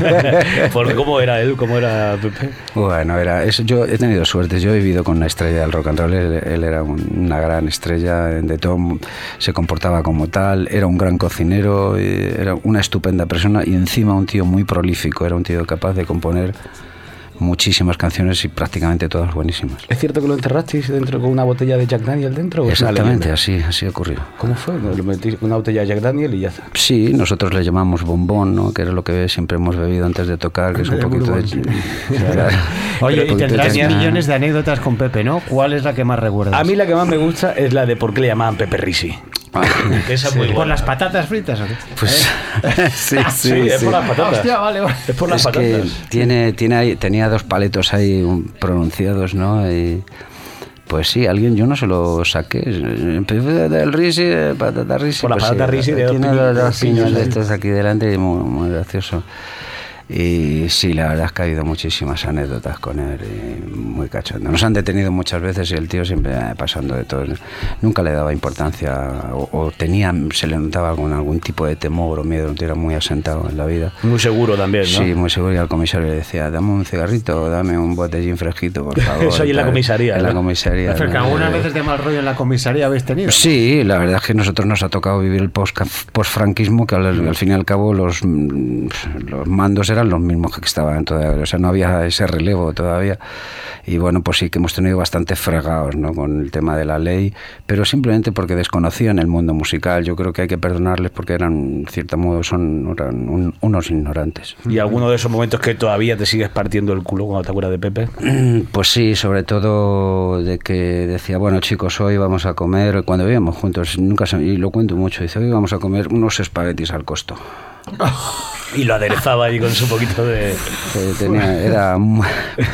Porque ¿Cómo era él? ¿Cómo era Pepe? Bueno, era yo he tenido suerte, yo he vivido con una estrella del rock and roll, él, él era un- una gran estrella, de todo, se comportaba como tal, era un gran cocinero, era una estupenda persona y encima un tío muy prolífico, era un tío capaz de componer muchísimas canciones y prácticamente todas buenísimas. ¿Es cierto que lo enterrasteis dentro con una botella de Jack Daniel dentro? Exactamente, así, así ocurrió. ¿Cómo fue? Lo metís con una botella de Jack Daniel y ya está. Sí, nosotros le llamamos bombón, ¿no? que era lo que siempre hemos bebido antes de tocar, que es un poquito de... Oye, y tendrás millones de anécdotas con Pepe, ¿no? ¿Cuál es la que más recuerdas? A mí la que más me gusta es la de por qué le llamaban Pepe Risi. Ah, Esa es muy ¿Por las patatas fritas o qué? Pues sí, Sí, es por las patatas. Hostia, vale, vale. Es por las es que patatas. tiene, tiene ahí- tenía dos paletos ahí pronunciados, ¿no? Y, pues sí, alguien, yo no se lo saqué. Del risi, eh, patata risi. Por la pues patata sí, risi de Tiene dos piños de estos aquí delante y muy, muy gracioso. Y sí, la verdad es que ha habido muchísimas anécdotas con él, y muy cachondo. Nos han detenido muchas veces y el tío siempre eh, pasando de todo. Nunca le daba importancia o, o tenía, se le notaba con algún tipo de temor o miedo, un tío era muy asentado en la vida. Muy seguro también, ¿no? Sí, muy seguro. Y al comisario le decía, dame un cigarrito, dame un botellín fresquito, por favor. Eso ahí en la comisaría, En la ¿no? comisaría. Que ¿no? algunas Eh, veces de mal rollo en la comisaría habéis tenido. Sí, la verdad es que a nosotros nos ha tocado vivir el post- post-franquismo, que al, al fin y al cabo los, los mandos eran los mismos que estaban todavía, o sea, no había ese relevo todavía. Y bueno, pues sí que hemos tenido bastante fregados ¿no? con el tema de la ley, pero simplemente porque desconocían el mundo musical. Yo creo que hay que perdonarles porque eran, en cierto modo, son eran un- unos ignorantes. Y alguno de esos momentos que todavía te sigues partiendo el culo cuando te acuerdas de Pepe. Pues sí, sobre todo de que decía, bueno chicos, hoy vamos a comer, cuando vivíamos juntos, nunca se- y lo cuento mucho, dice, hoy vamos a comer unos espaguetis al costo. Y lo aderezaba ahí con su poquito de... Tenía- era, mu-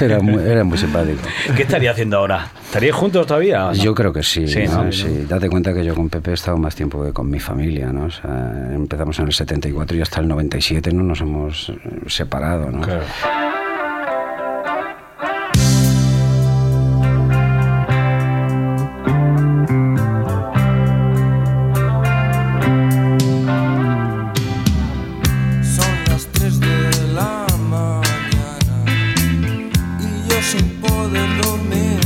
era, muy, era muy simpático. ¿Qué estaría haciendo ahora? ¿Estaríais juntos todavía? no? Yo creo que sí, Sí, ¿no? ¿no? Sí. Date cuenta que yo con Pepe he estado más tiempo que con mi familia, ¿no? O sea, empezamos en el 74 y hasta el 97 no nos hemos eh, separado, ¿no? Claro. poder dormir.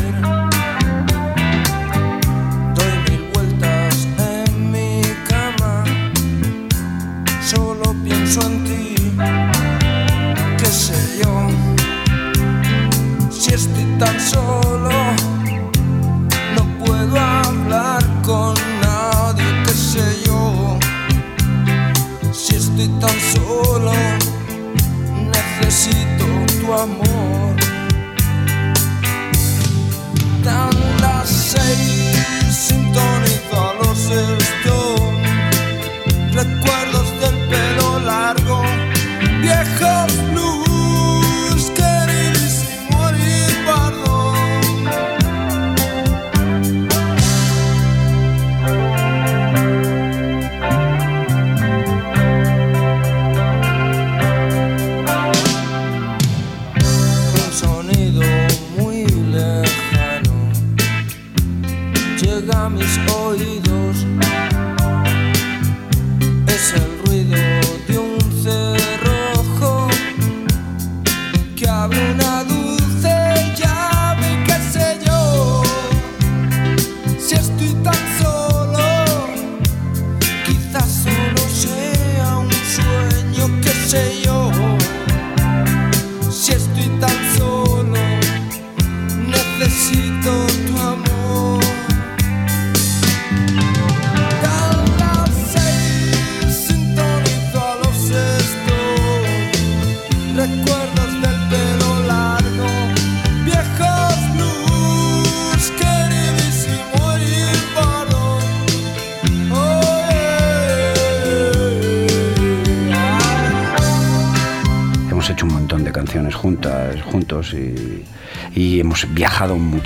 Doy mil vueltas en mi cama, solo pienso en ti. ¿Qué sé yo? Si estoy tan solo, no puedo hablar con nadie. ¿Qué sé yo? Si estoy tan solo, necesito tu amor faltan las seis, sintoniza los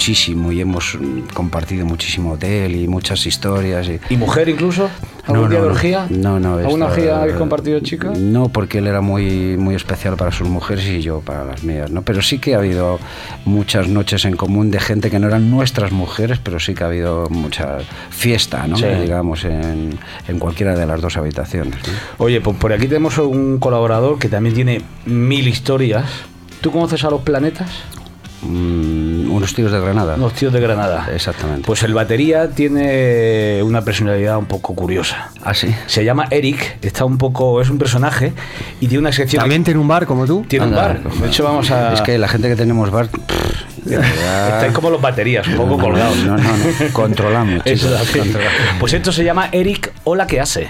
muchísimo y hemos compartido muchísimo de él y muchas historias. ¿Y, ¿Y mujer incluso? ¿Algún día de orgía? No, no. ¿Alguna esta- orgía habéis compartido, chica? No, porque él era muy, muy especial para sus mujeres y yo para las mías, ¿no? Pero sí que ha habido muchas noches en común de gente que no eran nuestras mujeres, pero sí que ha habido mucha fiesta, ¿no? Sí. Digamos, en, en cualquiera de las dos habitaciones. ¿no? Oye, pues por aquí tenemos un colaborador que también tiene mil historias. ¿Tú conoces a los planetas? Mm, unos tíos de Granada. Los tíos de Granada. Exactamente. Pues el batería tiene una personalidad un poco curiosa. Ah, sí. Se llama Eric, está un poco, es un personaje y tiene una sección. ¿También tiene un bar como tú? tiene un bar. De hecho, vamos a. Es que la gente que tenemos bar. Estáis como los baterías, un poco No, colgados. No, no, no. Controlamos, Eso chicos, es así. controlamos. Pues esto se llama Eric Hola, ¿qué hace?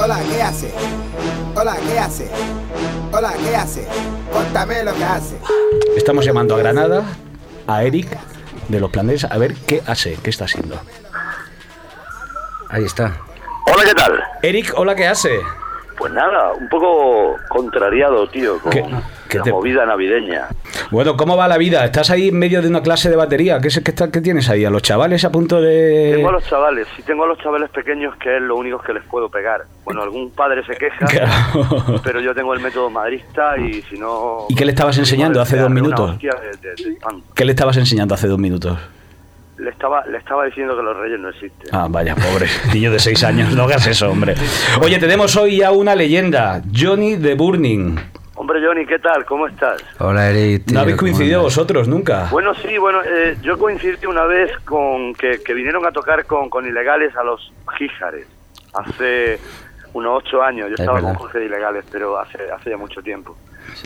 Hola, ¿qué hace? Hola, ¿qué hace? Hola, ¿qué hace? Contame lo que hace. Estamos llamando a Granada, a Eric de los planetas, a ver qué hace, qué está haciendo. Ahí está. Hola, ¿qué tal? Eric, hola, ¿qué hace? Pues nada, un poco contrariado, tío, con ¿Qué- qué la te- movida navideña. Bueno, ¿cómo va la vida? ¿Estás ahí en medio de una clase de batería? ¿Qué, es, qué, está- qué tienes ahí? ¿A los chavales a punto de...? Tengo a los chavales, si tengo a los chavales pequeños que es lo único que les puedo pegar. Bueno, algún padre se queja, Claro. pero yo tengo el método madrista y si no... ¿Y qué le estabas enseñando hace dos minutos? hostia de- de- de espanto. ¿Qué le estabas enseñando hace dos minutos? Le estaba, le estaba diciendo que los reyes no existen. Ah, vaya, pobre niño de seis años, no hagas eso, hombre. Oye, tenemos hoy ya una leyenda, Johnny de Burning. Hombre, Johnny, ¿qué tal? ¿Cómo estás? Hola, Eric. tío, No habéis ¿cómo coincidido vosotros nunca. Bueno, sí, bueno, eh, yo coincidí una vez con que, que vinieron a tocar con, con ilegales a los Gíjares hace unos ocho años. Yo Es estaba con. Jorge de Ilegales, pero hace, hace ya mucho tiempo.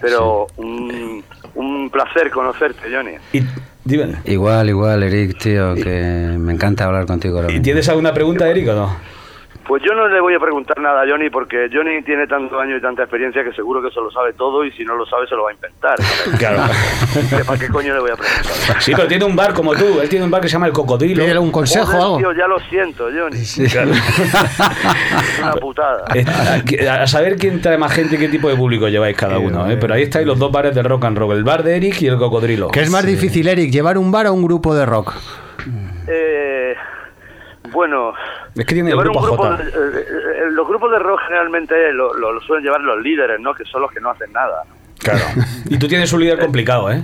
Pero un, un placer conocerte, Johnny. Y, dime, Igual, igual, Eric, tío, que me encanta hablar contigo ¿y mismo. ¿tienes alguna pregunta, Eric, o no? Pues yo no le voy a preguntar nada a Johnny porque Johnny tiene tantos años y tanta experiencia que seguro que se lo sabe todo y si no lo sabe se lo va a inventar. Claro. ¿Que ¿Para qué coño le voy a preguntar? Sí, pero tiene un bar como tú, él tiene un bar que se llama El Cocodrilo. Pídele un consejo o algo. tío, ya lo siento, Johnny. Claro. Es una putada. A a saber quién trae más gente y qué tipo de público lleváis cada uno, ¿eh? Pero ahí estáis los dos bares de rock and roll, el bar de Eric y el Cocodrilo. ¿Qué es más difícil, Eric, llevar un bar o un grupo de rock? Eh, bueno, Es que tiene el llevar grupo un grupo J. de- eh, eh, los grupos de rock generalmente lo, lo- lo suelen llevar los líderes, ¿no? Que son los que no hacen nada. Claro. Y tú tienes un líder complicado, ¿eh?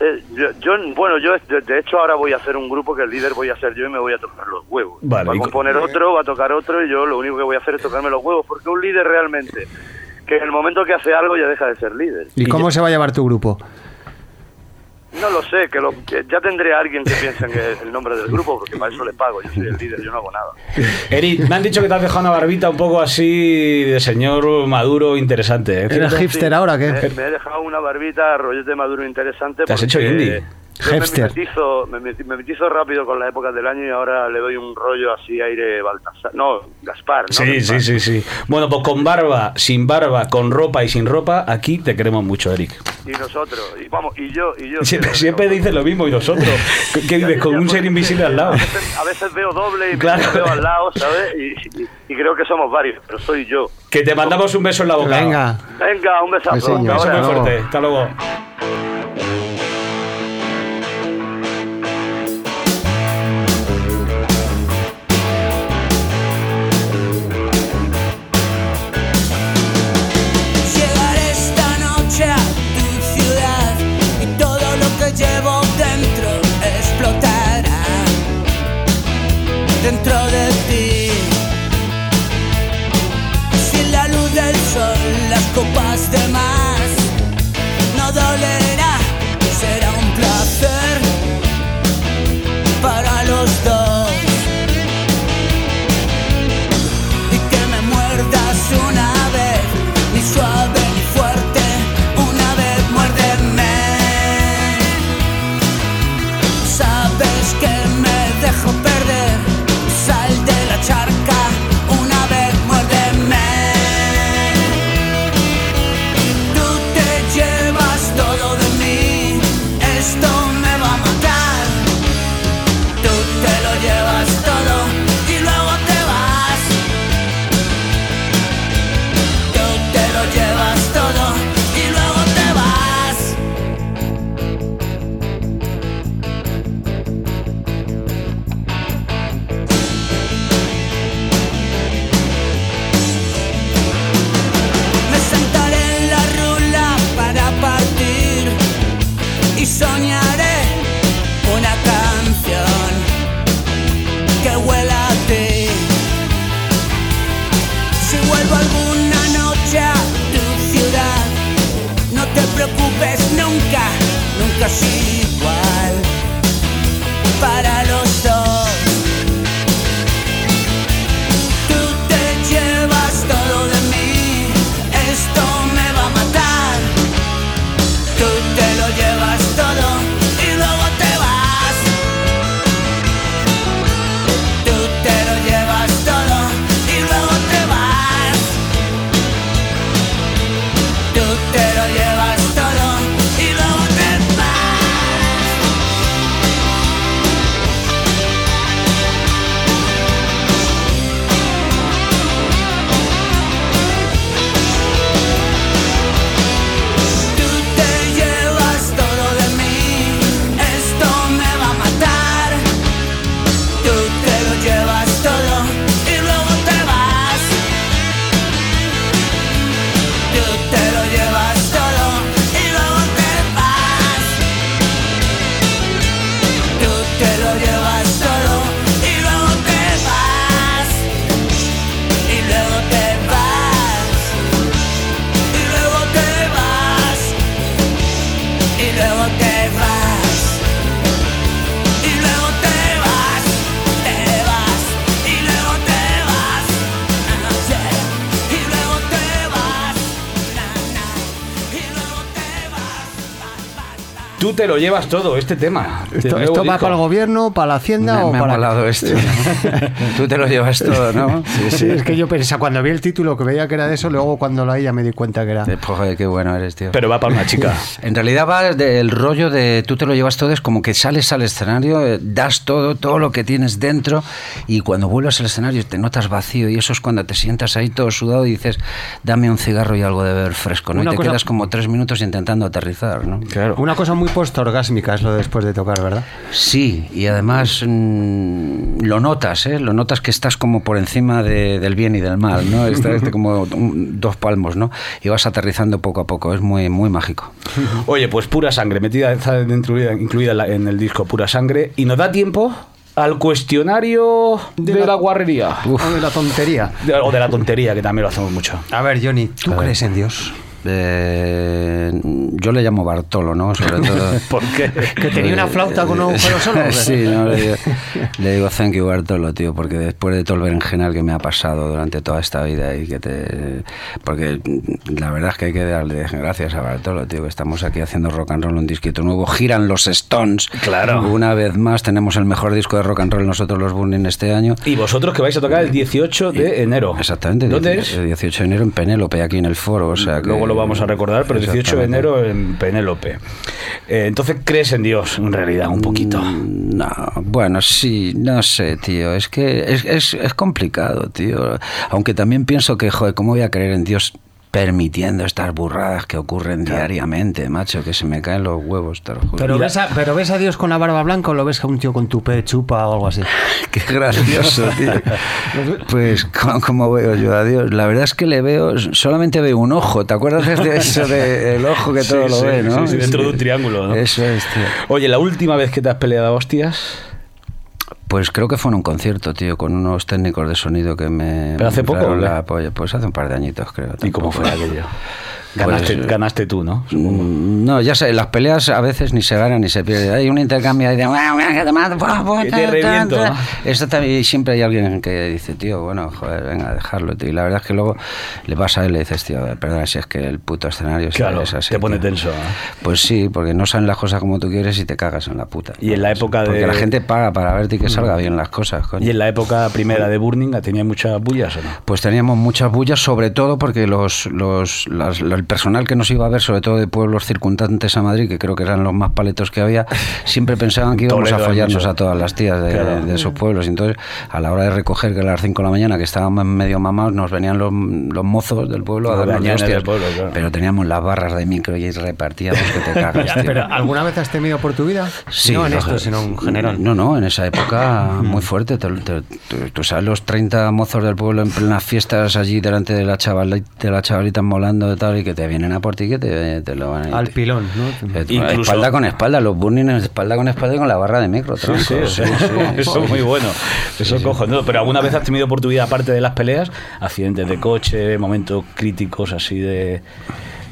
Eh, yo, yo- bueno, yo de, de hecho ahora voy a hacer un grupo que el líder voy a ser yo y me voy a tocar los huevos. Vale, va a y co- componer otro, va a tocar otro y yo lo único que voy a hacer es tocarme los huevos, porque un líder realmente, que en el momento que hace algo ya deja de ser líder. ¿Y cómo se va a llevar tu grupo? No lo sé, que, lo, que ya tendré a alguien que piense que es el nombre del grupo, porque para eso le pago, yo soy el líder, yo no hago nada. Eric, me han dicho que te has dejado una barbita un poco así de señor maduro interesante, ¿eh? ¿Eres hipster ahora qué? Me, me he dejado una barbita, rollete maduro interesante. ¿Te has hecho indie? Yo me metizo, me, meti- me metizo rápido con las épocas del año y ahora le doy un rollo así aire Baltasar. No, Gaspar. ¿no? Sí, Gaspar. sí, sí, sí. Bueno, pues con barba, sin barba, con ropa y sin ropa, aquí te queremos mucho, Eric. Y nosotros, y vamos, y yo, y yo. Siempre, siempre dices lo mismo y nosotros. ¿Qué- ¿Qué dices? Con un ser invisible al lado. A veces, a veces veo doble y Claro. me veo al lado, ¿sabes? Y, y- y creo que somos varios, pero soy yo. Que te mandamos un beso en la boca. Venga. Venga, un besazo. Un beso muy luego. fuerte. Hasta luego. duele. Te lo llevas todo, este tema. ¿Esto, va para el gobierno, para la hacienda Me, o me ha para molado esto. ¿no? Tú te lo llevas todo, ¿no? Sí, es que yo pensaba, cuando vi el título que veía que era de eso, luego cuando lo ya me di cuenta que era. Eh, pues, Joder, qué bueno eres, tío. Pero va para una chica. En realidad va del rollo de tú te lo llevas todo, es como que sales al escenario, eh, das todo, todo lo que tienes dentro y cuando vuelves al escenario te notas vacío y eso es cuando te sientas ahí todo sudado y dices, dame un cigarro y algo de beber fresco, ¿no? Una y te cosa- quedas como tres minutos intentando aterrizar, ¿no? Claro. Una cosa muy postorgásmica es lo de después de tocar, ¿verdad? Sí, y además mm, lo notas, ¿eh? Lo notas que estás como por encima de- del bien y del mal, ¿no? Estás como un- dos palmos, ¿no? Y vas aterrizando poco a poco, es muy, muy mágico. Oye, pues pura sangre, metida está dentro- incluida en, la- en el disco Pura Sangre. Y nos da tiempo al cuestionario de, la, guarrería. O de la tontería. De- o de la tontería, que también lo hacemos mucho. A ver, Johnny, ¿tú crees en Dios? Eh, yo le llamo Bartolo, ¿no? Sobre todo. ¿Por qué? ¿Que tenía una flauta con un agujero solo? o qué? Sí, no, le, digo, le digo thank you Bartolo, tío, porque después de todo el berenjenal que me ha pasado durante toda esta vida y que te... Porque la verdad es que hay que darle gracias a Bartolo, tío, que estamos aquí haciendo rock and roll, un disquito nuevo. Giran los Stones. Claro. Una vez más tenemos el mejor disco de rock and roll nosotros los Burning este año. Y vosotros que vais a tocar el 18 de enero. Exactamente. ¿Dónde 18 es? El 18 de enero en Penélope, aquí en el foro. O sea que- Luego lo vamos a recordar, pero el 18 de enero en Penélope. Eh, entonces, ¿crees en Dios, en realidad, un poquito? Mm, No, bueno, sí, no sé, tío. Es que es, es, es complicado, tío. Aunque también pienso que, joder, ¿cómo voy a creer en Dios permitiendo estas burradas que ocurren diariamente, macho? Que se me caen los huevos, te lo juro. Pero ves, a, ¿Pero ves a Dios con la barba blanca o lo ves a un tío con tupe chupa o algo así? Qué gracioso, tío. Pues, ¿cómo, cómo veo yo a Dios? La verdad es que le veo, solamente veo un ojo. ¿Te acuerdas de eso del ojo que todo Sí, lo sí, ve, no? sí, sí, dentro de un triángulo, ¿no? Eso es, tío. Oye, la última vez que te has peleado a hostias. Pues creo que fue en un concierto, tío, con unos técnicos de sonido que me. ¿Pero hace poco, la polla. Pues hace un par de añitos, creo. ¿Y cómo fue aquello? Ganaste, Pues, ganaste tú, ¿no? Mm, No, ya sé, las peleas a veces ni se ganan ni se pierden. Hay un intercambio ahí de. "Bueno, bueno, que te reviento, ta". ¿no? Esto también, siempre hay alguien que dice, tío, bueno, joder, venga, dejarlo, tío. Y la verdad es que luego le vas a él y le dices, tío, perdona si es que el puto escenario es- Claro, es así. te pone tío". tenso. ¿eh? Pues sí, porque no salen las cosas como tú quieres y te cagas en la puta. Y en la época Porque de- Mm. la gente paga para verte y que salga bien las cosas, coño. Y en la época primera de Burning tenía muchas bullas o no? Pues teníamos muchas bullas, sobre todo porque los, los, las- el personal que nos iba a ver, sobre todo de pueblos circundantes a Madrid, que creo que eran los más paletos que había, siempre pensaban que íbamos a follarnos a todas las tías de, Claro. de esos pueblos. Y entonces, a la hora de recoger, que a las 5 de la mañana, que estábamos medio mamados, nos venían los, los mozos del pueblo a darnos de hostias. pueblo, claro. Pero teníamos las barras de micro y repartíamos que te cagas. Ya, tío. pero ¿alguna vez has temido por tu vida? Sí, no en esto, sino en general. No, no, en esa época muy fuerte. Te- te- te- Tú sabes los 30 mozos del pueblo en plenas fiestas allí delante de la chavalita, de la chavalita molando y tal, y que te vienen a por ti que te, te lo van a... Al pilón, ¿no? Incluso- Espalda con espalda, los burning espalda con espalda y con la barra de micro. Sí, sí, sí, sí, eso es muy bueno. Eso es cojonudo. Pero ¿alguna vez has tenido por tu vida, aparte de las peleas, accidentes de coche, momentos críticos así de,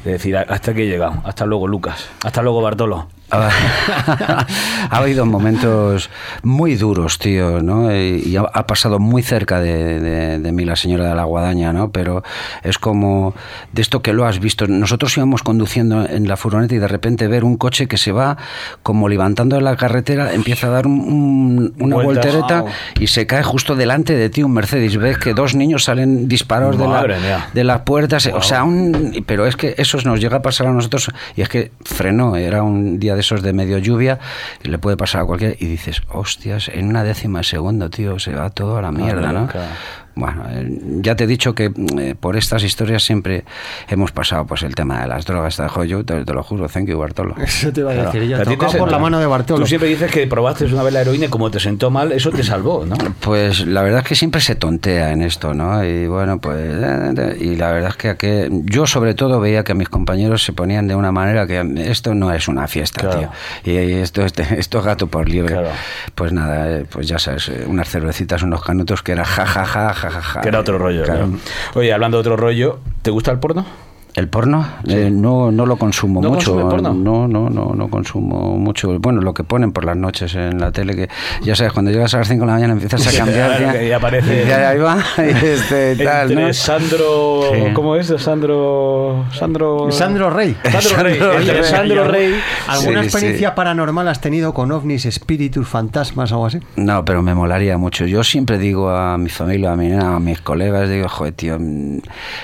de decir, hasta aquí he llegado? Hasta luego, Lucas. Hasta luego, Bartolo. ha habido momentos muy duros, tío, ¿no? Y, ha, ha pasado muy cerca de, de- de mí la señora de la guadaña, ¿no? Pero es como de esto que lo has visto. Nosotros íbamos conduciendo en la furgoneta y de repente ver un coche que se va como levantando de la carretera, empieza a dar un- un- una Vueltas. voltereta Wow. y se cae justo delante de ti un Mercedes. Ves que dos niños salen disparados de, la, de las puertas. O sea, un, pero es que eso nos llega a pasar a nosotros y es que frenó. Era un día de esos de medio lluvia y le puede pasar a cualquiera y dices, hostias, en una décima de segundo, tío, se va todo a la mierda, ¿no? claro. Bueno, eh, ya te he dicho que eh, por estas historias siempre hemos pasado pues el tema de las drogas, te, dejo yo, te, te lo juro, thank you Bartolo. Eso te iba a Claro. decir yo. A ti te Tocado por la mano de Bartolo. Tú siempre dices que probaste una vez la heroína y como te sentó mal, eso te salvó, ¿no? Pues la verdad es que siempre se tontea en esto, ¿no? Y bueno, pues. eh, Y la verdad es que, que yo, sobre todo, veía que mis compañeros se ponían de una manera que esto no es una fiesta, Claro. tío. Y esto, este- esto es gato por liebre. Claro. Pues nada, pues ya sabes, unas cervecitas, unos canutos que era ja, ja, ja, ja, ja, ja. Que era otro rollo. Claro. Oye, hablando de otro rollo, ¿te gusta el porno? ¿El porno? Eh, no, no lo consumo ¿No mucho. porno? No, no, no, no consumo mucho. Bueno, lo que ponen por las noches en la tele, que ya sabes, cuando llegas a las 5 de la mañana empiezas a cambiar. Claro, ya, que ya aparece- ya ahí va. y este, tal, Entre ¿no? Sandro. Sí. ¿Cómo es? Sandro. Sandro. Sandro Rey. Sandro Rey. Sandro Rey. Sandro Rey. ¿Alguna Sí, experiencia paranormal has tenido con ovnis, espíritus, fantasmas o algo así? No, pero me molaría mucho. Yo siempre digo a mi familia, a mi a mis colegas, digo, joder, tío, mm,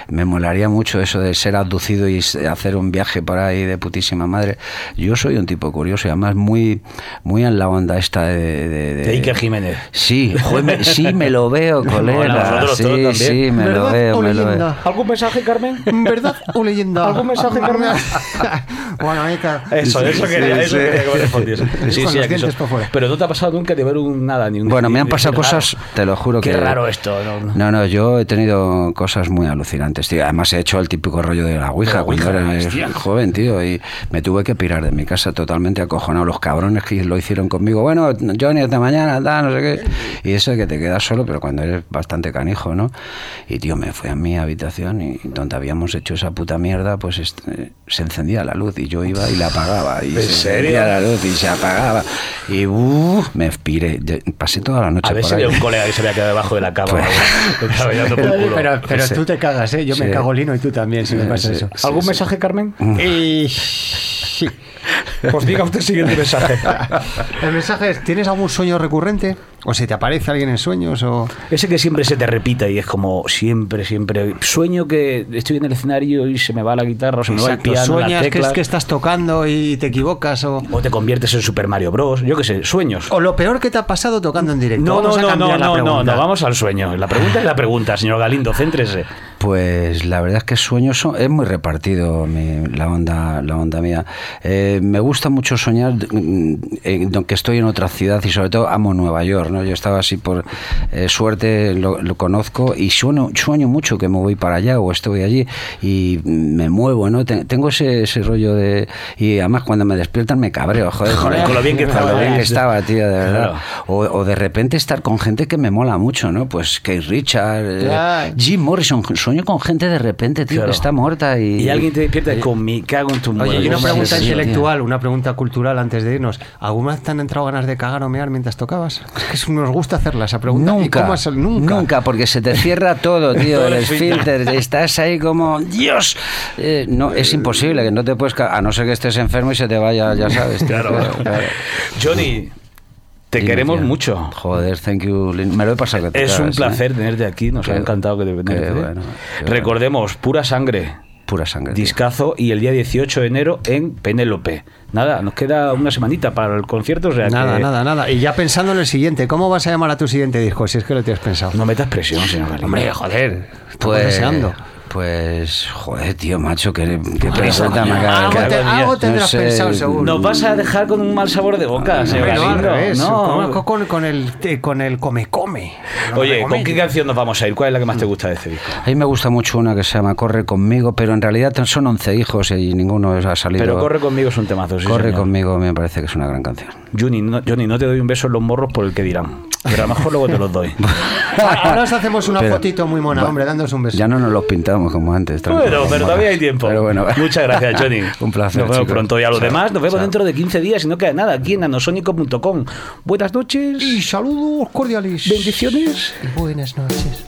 me molaría mucho eso de ser abducido y hacer un viaje por ahí de putísima madre. Yo soy un tipo curioso y además muy, muy en la onda esta de... De, De Iker Jiménez. Sí, joder, me- sí, me lo veo, colega. nosotros sí, sí, me lo ¿Verdad veo, o me lo veo. ¿Algún mensaje, Carmen? ¿Verdad o leyenda? ¿Algún mensaje, Carmen? bueno, ahí está. Eso, eso Sí, quería, eso sí. quería que me respondiese. Son- por fuera. Pero no te ha pasado nunca de ver un nada, ni un. Bueno, me han pasado qué raro. cosas, te lo juro Qué que... raro esto. No, no. No, no, yo he tenido cosas muy alucinantes, tío. Además he hecho el típico rollo de la Ouija, la cuando Ouija, era hostia. joven, tío, y me tuve que pirar de mi casa totalmente acojonado. Los cabrones que lo hicieron conmigo, bueno, Johnny, hasta mañana, tal, no sé qué. Y eso de que te quedas solo, pero cuando eres bastante canijo, ¿no? Y, tío, me fui a mi habitación y donde habíamos hecho esa puta mierda, pues este, se encendía la luz y yo iba y la apagaba. Y ¿En se serio? encendía la luz y se apagaba. Y uh, me piré. Pasé toda la noche A ver por si ahí. había un colega que se había quedado debajo de la cama. Pues-. Pero, pero tú te cagas, ¿eh? Yo me Sí. cago lino y tú también, si me Sí, pasa sí. eso. ¿Algún sí. mensaje, Carmen? Y... sí. Pues diga usted el siguiente mensaje. El mensaje es, ¿tienes algún sueño recurrente? ¿O se te aparece alguien en sueños? O... Ese que siempre se te repita y es como siempre, siempre. Sueño que estoy en el escenario y se me va la guitarra o se me va el piano, las sueñas que es teclas, que estás tocando y te equivocas o... o te conviertes en Super Mario Bros. Yo qué sé, sueños. O lo peor que te ha pasado tocando en directo. No, no, Vamos a no, no, cambiar la no, no, no, vamos al sueño. La pregunta es la pregunta, señor Galindo, céntrese. Pues la verdad es que sueños son, es muy repartido mi- la onda la onda mía. Eh, me gusta mucho soñar mm, en- que estoy en otra ciudad y sobre todo amo Nueva York. ¿No? Yo estaba así por eh, suerte, lo, lo conozco y sueño, sueño mucho que me voy para allá o estoy allí y me muevo. ¿no? Te- Tengo ese, ese rollo de... Y además cuando me despiertan me cabreo. Joder, Joder, con lo bien que con estaba, lo bien ¿eh? que estaba, tío, de verdad. Claro. O, o de repente estar con gente que me mola mucho, ¿no? Pues Kate Richard, eh, Claro. Jim Morrison. Sueño con gente de repente, tío, Claro. que está muerta y... Y alguien te despierta con mi cago en tu Oye, muerte. y una pregunta sí, intelectual, una pregunta cultural antes de irnos. ¿Alguna vez te han entrado ganas de cagar o mear mientras tocabas? Es que nos gusta hacerla esa pregunta. ¿Y Nunca, cómo has- nunca. nunca, porque se te cierra todo, tío, Todo el esfínter, estás ahí como, Dios, Eh, no, es imposible, que no te puedes, a no ser que estés enfermo y se te vaya, ya sabes. tío, Claro. claro. Johnny, te Dime, queremos mucho. Joder, thank you, Lin. me lo he pasado que te Es un ¿eh? placer tenerte aquí, nos ha encantado que te vengas. bueno, qué bueno. Recordemos, pura sangre. Pura sangre. tío. Discazo y el día 18 de enero en Penélope. Nada, nos queda una semanita para el concierto. O sea Nada, que nada, nada. Y ya pensando en el siguiente, ¿cómo vas a llamar a tu siguiente disco? Si es que lo tienes pensado. No metas presión, señor. Hombre, joder. Estamos Pues, deseando. Pues, joder, tío, macho, pregunta me coño. acaba Algo, de tendrás sé. pensado seguro. Nos vas a dejar con un mal sabor de boca, no. No. Conozco con, con el, con el come come. No Oye, ¿con qué canción nos vamos a ir? ¿Cuál es la que más te gusta de este disco? A mí me gusta mucho una que se llama Corre conmigo, pero en realidad son 11 hijos y ninguno ha salido. Pero Corre conmigo es un temazo. sí, Corre señor. conmigo me parece que es una gran canción. Johnny no, Johnny, no te doy un beso en los morros por el que dirán. Pero a lo mejor luego te los doy. Ahora os hacemos una Pero- fotito muy mona, hombre, dándoos un beso. Ya no nos los pintamos como antes. Bueno, pero todavía hay tiempo. Pero bueno. Muchas gracias, Johnny. Un placer. Nos vemos chicos. pronto. Y a los Chao. demás, nos vemos Chao. dentro de 15 días y no queda nada aquí en nanosónico.com. Buenas noches. Y saludos cordiales. Bendiciones. Y buenas noches.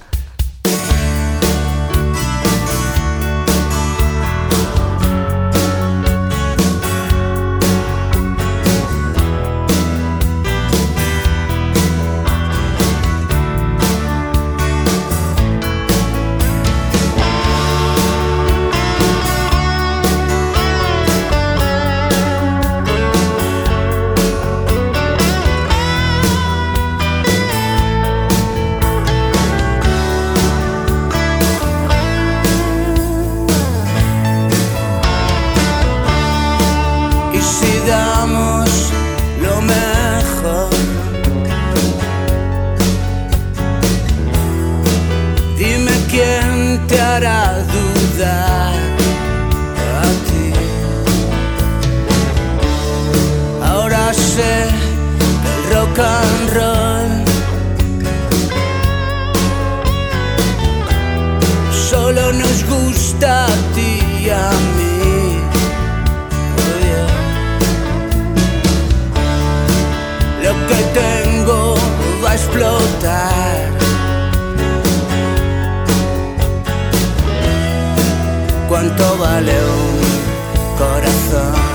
¿Cuánto vale un corazón?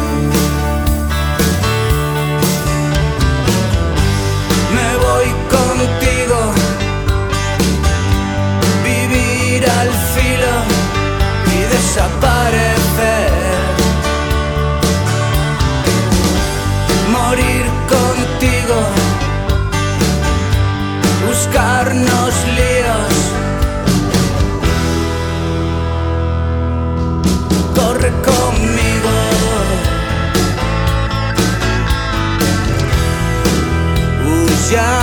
Yeah.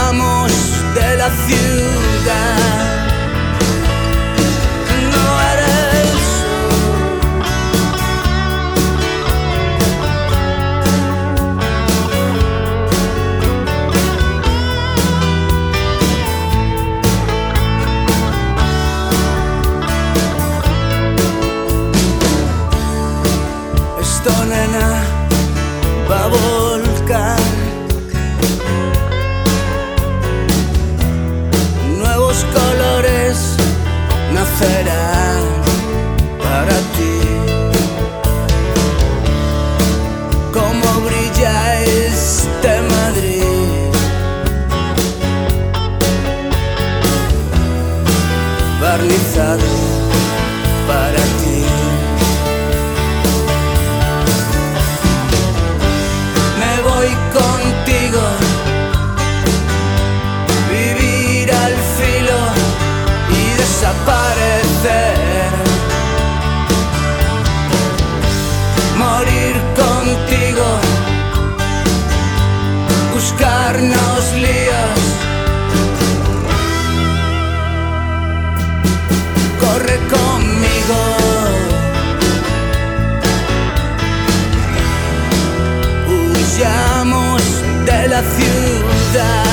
De la